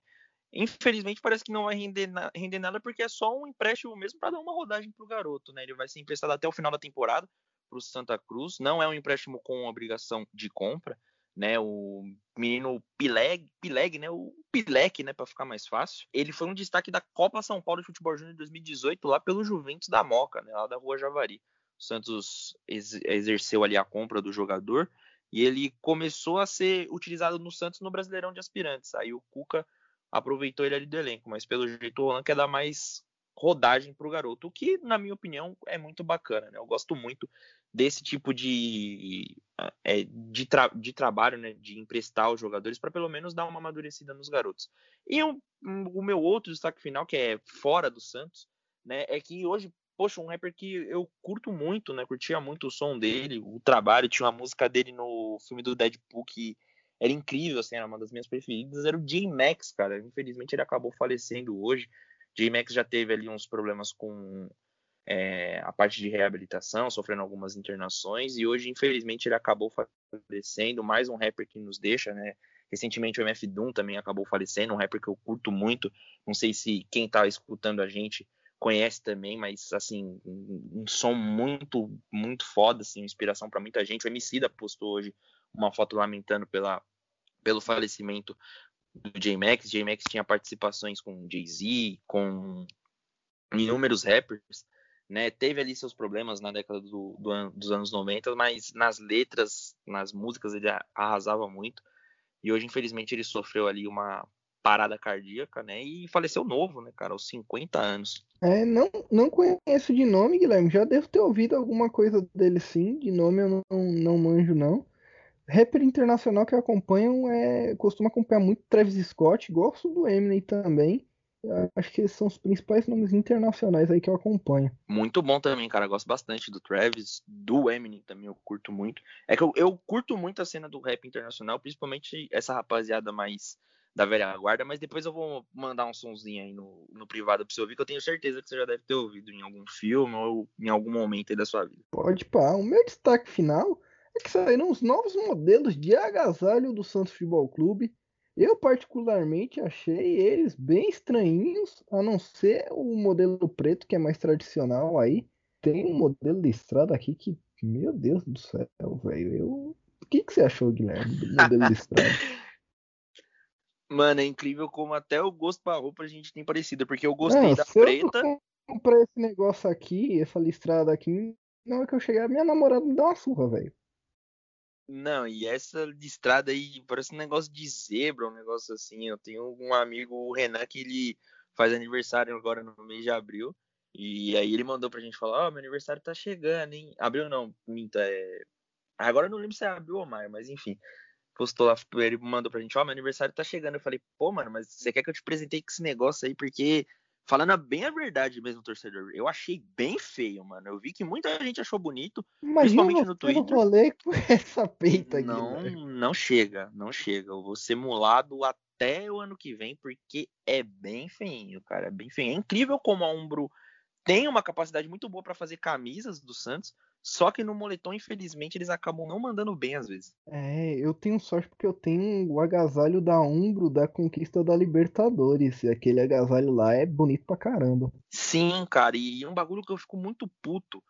Infelizmente parece que não vai render, na, render nada porque é só um empréstimo mesmo para dar uma rodagem para o garoto, né? Ele vai ser emprestado até o final da temporada para o Santa Cruz. Não é um empréstimo com obrigação de compra, né? O menino Pileg, Pileg, né? O Pilek, né, para ficar mais fácil. Ele foi um destaque da Copa São Paulo de Futebol Júnior de 2018 lá pelo Juventus da Moca, né, lá da Rua Javari. O Santos ex exerceu ali a compra do jogador e ele começou a ser utilizado no Santos no Brasileirão de Aspirantes. Aí o Cuca aproveitou ele ali do elenco, mas pelo jeito o Roland quer dar mais rodagem para o garoto, o que, na minha opinião, é muito bacana. Né? Eu gosto muito desse tipo de, é, de, tra de trabalho, né? de emprestar os jogadores para pelo menos dar uma amadurecida nos garotos. E um, o meu outro destaque final, que é fora do Santos, né? é que hoje, poxa, um rapper que eu curto muito, né? curtia muito o som dele, o trabalho, tinha uma música dele no filme do Deadpool que era incrível, assim, era uma das minhas preferidas, era o J-Max, cara. Infelizmente ele acabou falecendo hoje. J-Max já teve ali uns problemas com é, a parte de reabilitação, sofrendo algumas internações, e hoje, infelizmente, ele acabou falecendo. Mais um rapper que nos deixa, né? Recentemente o MF Doom também acabou falecendo, um rapper que eu curto muito. Não sei se quem tá escutando a gente conhece também, mas assim, um, som muito, muito foda, assim, inspiração para muita gente. O Emicida postou hoje uma foto lamentando pela, pelo falecimento do J-Max. J-Max tinha participações com Jay-Z, com inúmeros rappers, né? Teve ali seus problemas na década do, do, dos anos 90, mas nas letras, nas músicas ele arrasava muito. E hoje, infelizmente, ele sofreu ali uma parada cardíaca, né? E faleceu novo, né, cara, aos 50 anos. É, não, não conheço de nome, Guilherme. Já devo ter ouvido alguma coisa dele sim. De nome eu não, não manjo, não rapper internacional que acompanham é costuma acompanhar muito Travis Scott, gosto do Eminem também. acho que esses são os principais nomes internacionais aí que eu acompanho. Muito bom também, cara. Gosto bastante do Travis, do Eminem também eu curto muito. É que eu, eu curto muito a cena do rap internacional, principalmente essa rapaziada mais da velha guarda, mas depois eu vou mandar um sonzinho aí no, no privado pra você ouvir, que eu tenho certeza que você já deve ter ouvido em algum filme ou em algum momento aí da sua vida. Pode pá. O meu destaque final é que saíram os novos modelos de agasalho do Santos Futebol Clube. Eu particularmente achei eles bem estranhinhos, a não ser o modelo preto que é mais tradicional aí. Tem um modelo de estrada aqui que, meu Deus do céu, velho. Eu... O que, que você achou, Guilherme, do modelo de estrada? [LAUGHS] Mano, é incrível como até o gosto pra roupa a gente tem parecido, porque eu gostei não, da preta. Eu comprei esse negócio aqui, essa listrada aqui, na hora que eu chegar, minha namorada me deu uma surra, velho. Não, e essa listrada aí parece um negócio de zebra, um negócio assim. Eu tenho um amigo, o Renan, que ele faz aniversário agora no mês de abril. E aí ele mandou pra gente falar, ó, oh, meu aniversário tá chegando, hein? Abril não, minta, é. Agora eu não lembro se é abril ou maio, mas enfim. Postou lá, ele mandou pra gente, ó, oh, meu aniversário tá chegando. Eu falei, pô, mano, mas você quer que eu te presentei com esse negócio aí? Porque falando bem a verdade mesmo, torcedor, eu achei bem feio, mano. Eu vi que muita gente achou bonito, Imagina principalmente no Twitter. Rolê com [LAUGHS] essa peita aqui, não, não chega, não chega. Eu vou ser mulado até o ano que vem, porque é bem feinho, cara. É bem feio. É incrível como a Umbro tem uma capacidade muito boa para fazer camisas do Santos, só que no moletom, infelizmente, eles acabam não mandando bem às vezes. É, eu tenho sorte porque eu tenho o agasalho da Umbro da conquista da Libertadores. E aquele agasalho lá é bonito pra caramba. Sim, cara, e um bagulho que eu fico muito puto,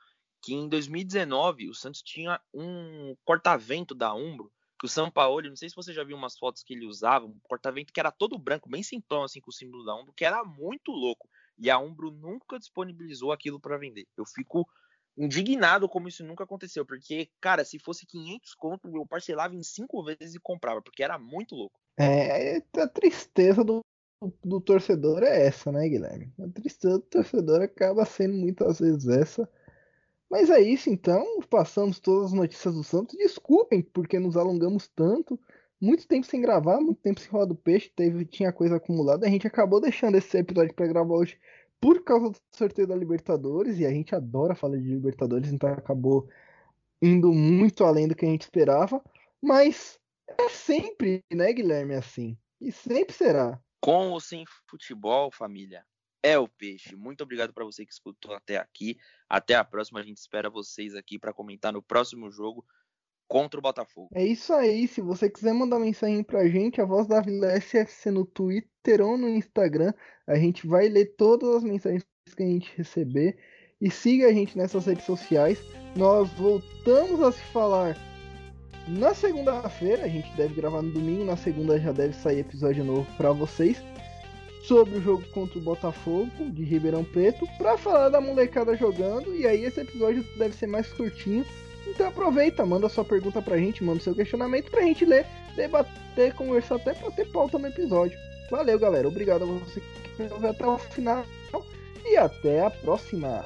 que em 2019 o Santos tinha um corta-vento da Umbro, que o São Paulo, não sei se você já viu umas fotos que ele usava, um corta-vento que era todo branco, bem simplão assim com o símbolo da Umbro, que era muito louco. E a Umbro nunca disponibilizou aquilo para vender. Eu fico indignado como isso nunca aconteceu, porque, cara, se fosse 500 conto, eu parcelava em cinco vezes e comprava, porque era muito louco. É, a tristeza do, do torcedor é essa, né, Guilherme? A tristeza do torcedor acaba sendo muitas vezes essa. Mas é isso, então. Passamos todas as notícias do Santos. Desculpem porque nos alongamos tanto. Muito tempo sem gravar, muito tempo sem rolar do peixe. Teve, tinha coisa acumulada. A gente acabou deixando esse episódio para gravar hoje por causa do sorteio da Libertadores, e a gente adora falar de Libertadores, então acabou indo muito além do que a gente esperava, mas é sempre, né, Guilherme, assim. E sempre será. Com ou sem futebol, família, é o peixe. Muito obrigado para você que escutou até aqui. Até a próxima. A gente espera vocês aqui para comentar no próximo jogo contra o Botafogo. É isso aí. Se você quiser mandar mensagem pra gente, a voz da Vila SFC no Twitter ou no Instagram, a gente vai ler todas as mensagens que a gente receber. E siga a gente nessas redes sociais. Nós voltamos a se falar Na segunda-feira, a gente deve gravar no domingo, na segunda já deve sair episódio novo para vocês sobre o jogo contra o Botafogo de Ribeirão Preto para falar da molecada jogando e aí esse episódio deve ser mais curtinho. Então aproveita, manda sua pergunta pra gente, manda seu questionamento pra gente ler, debater, conversar até pra ter pauta no episódio. Valeu, galera. Obrigado a você que ouviu até o final e até a próxima.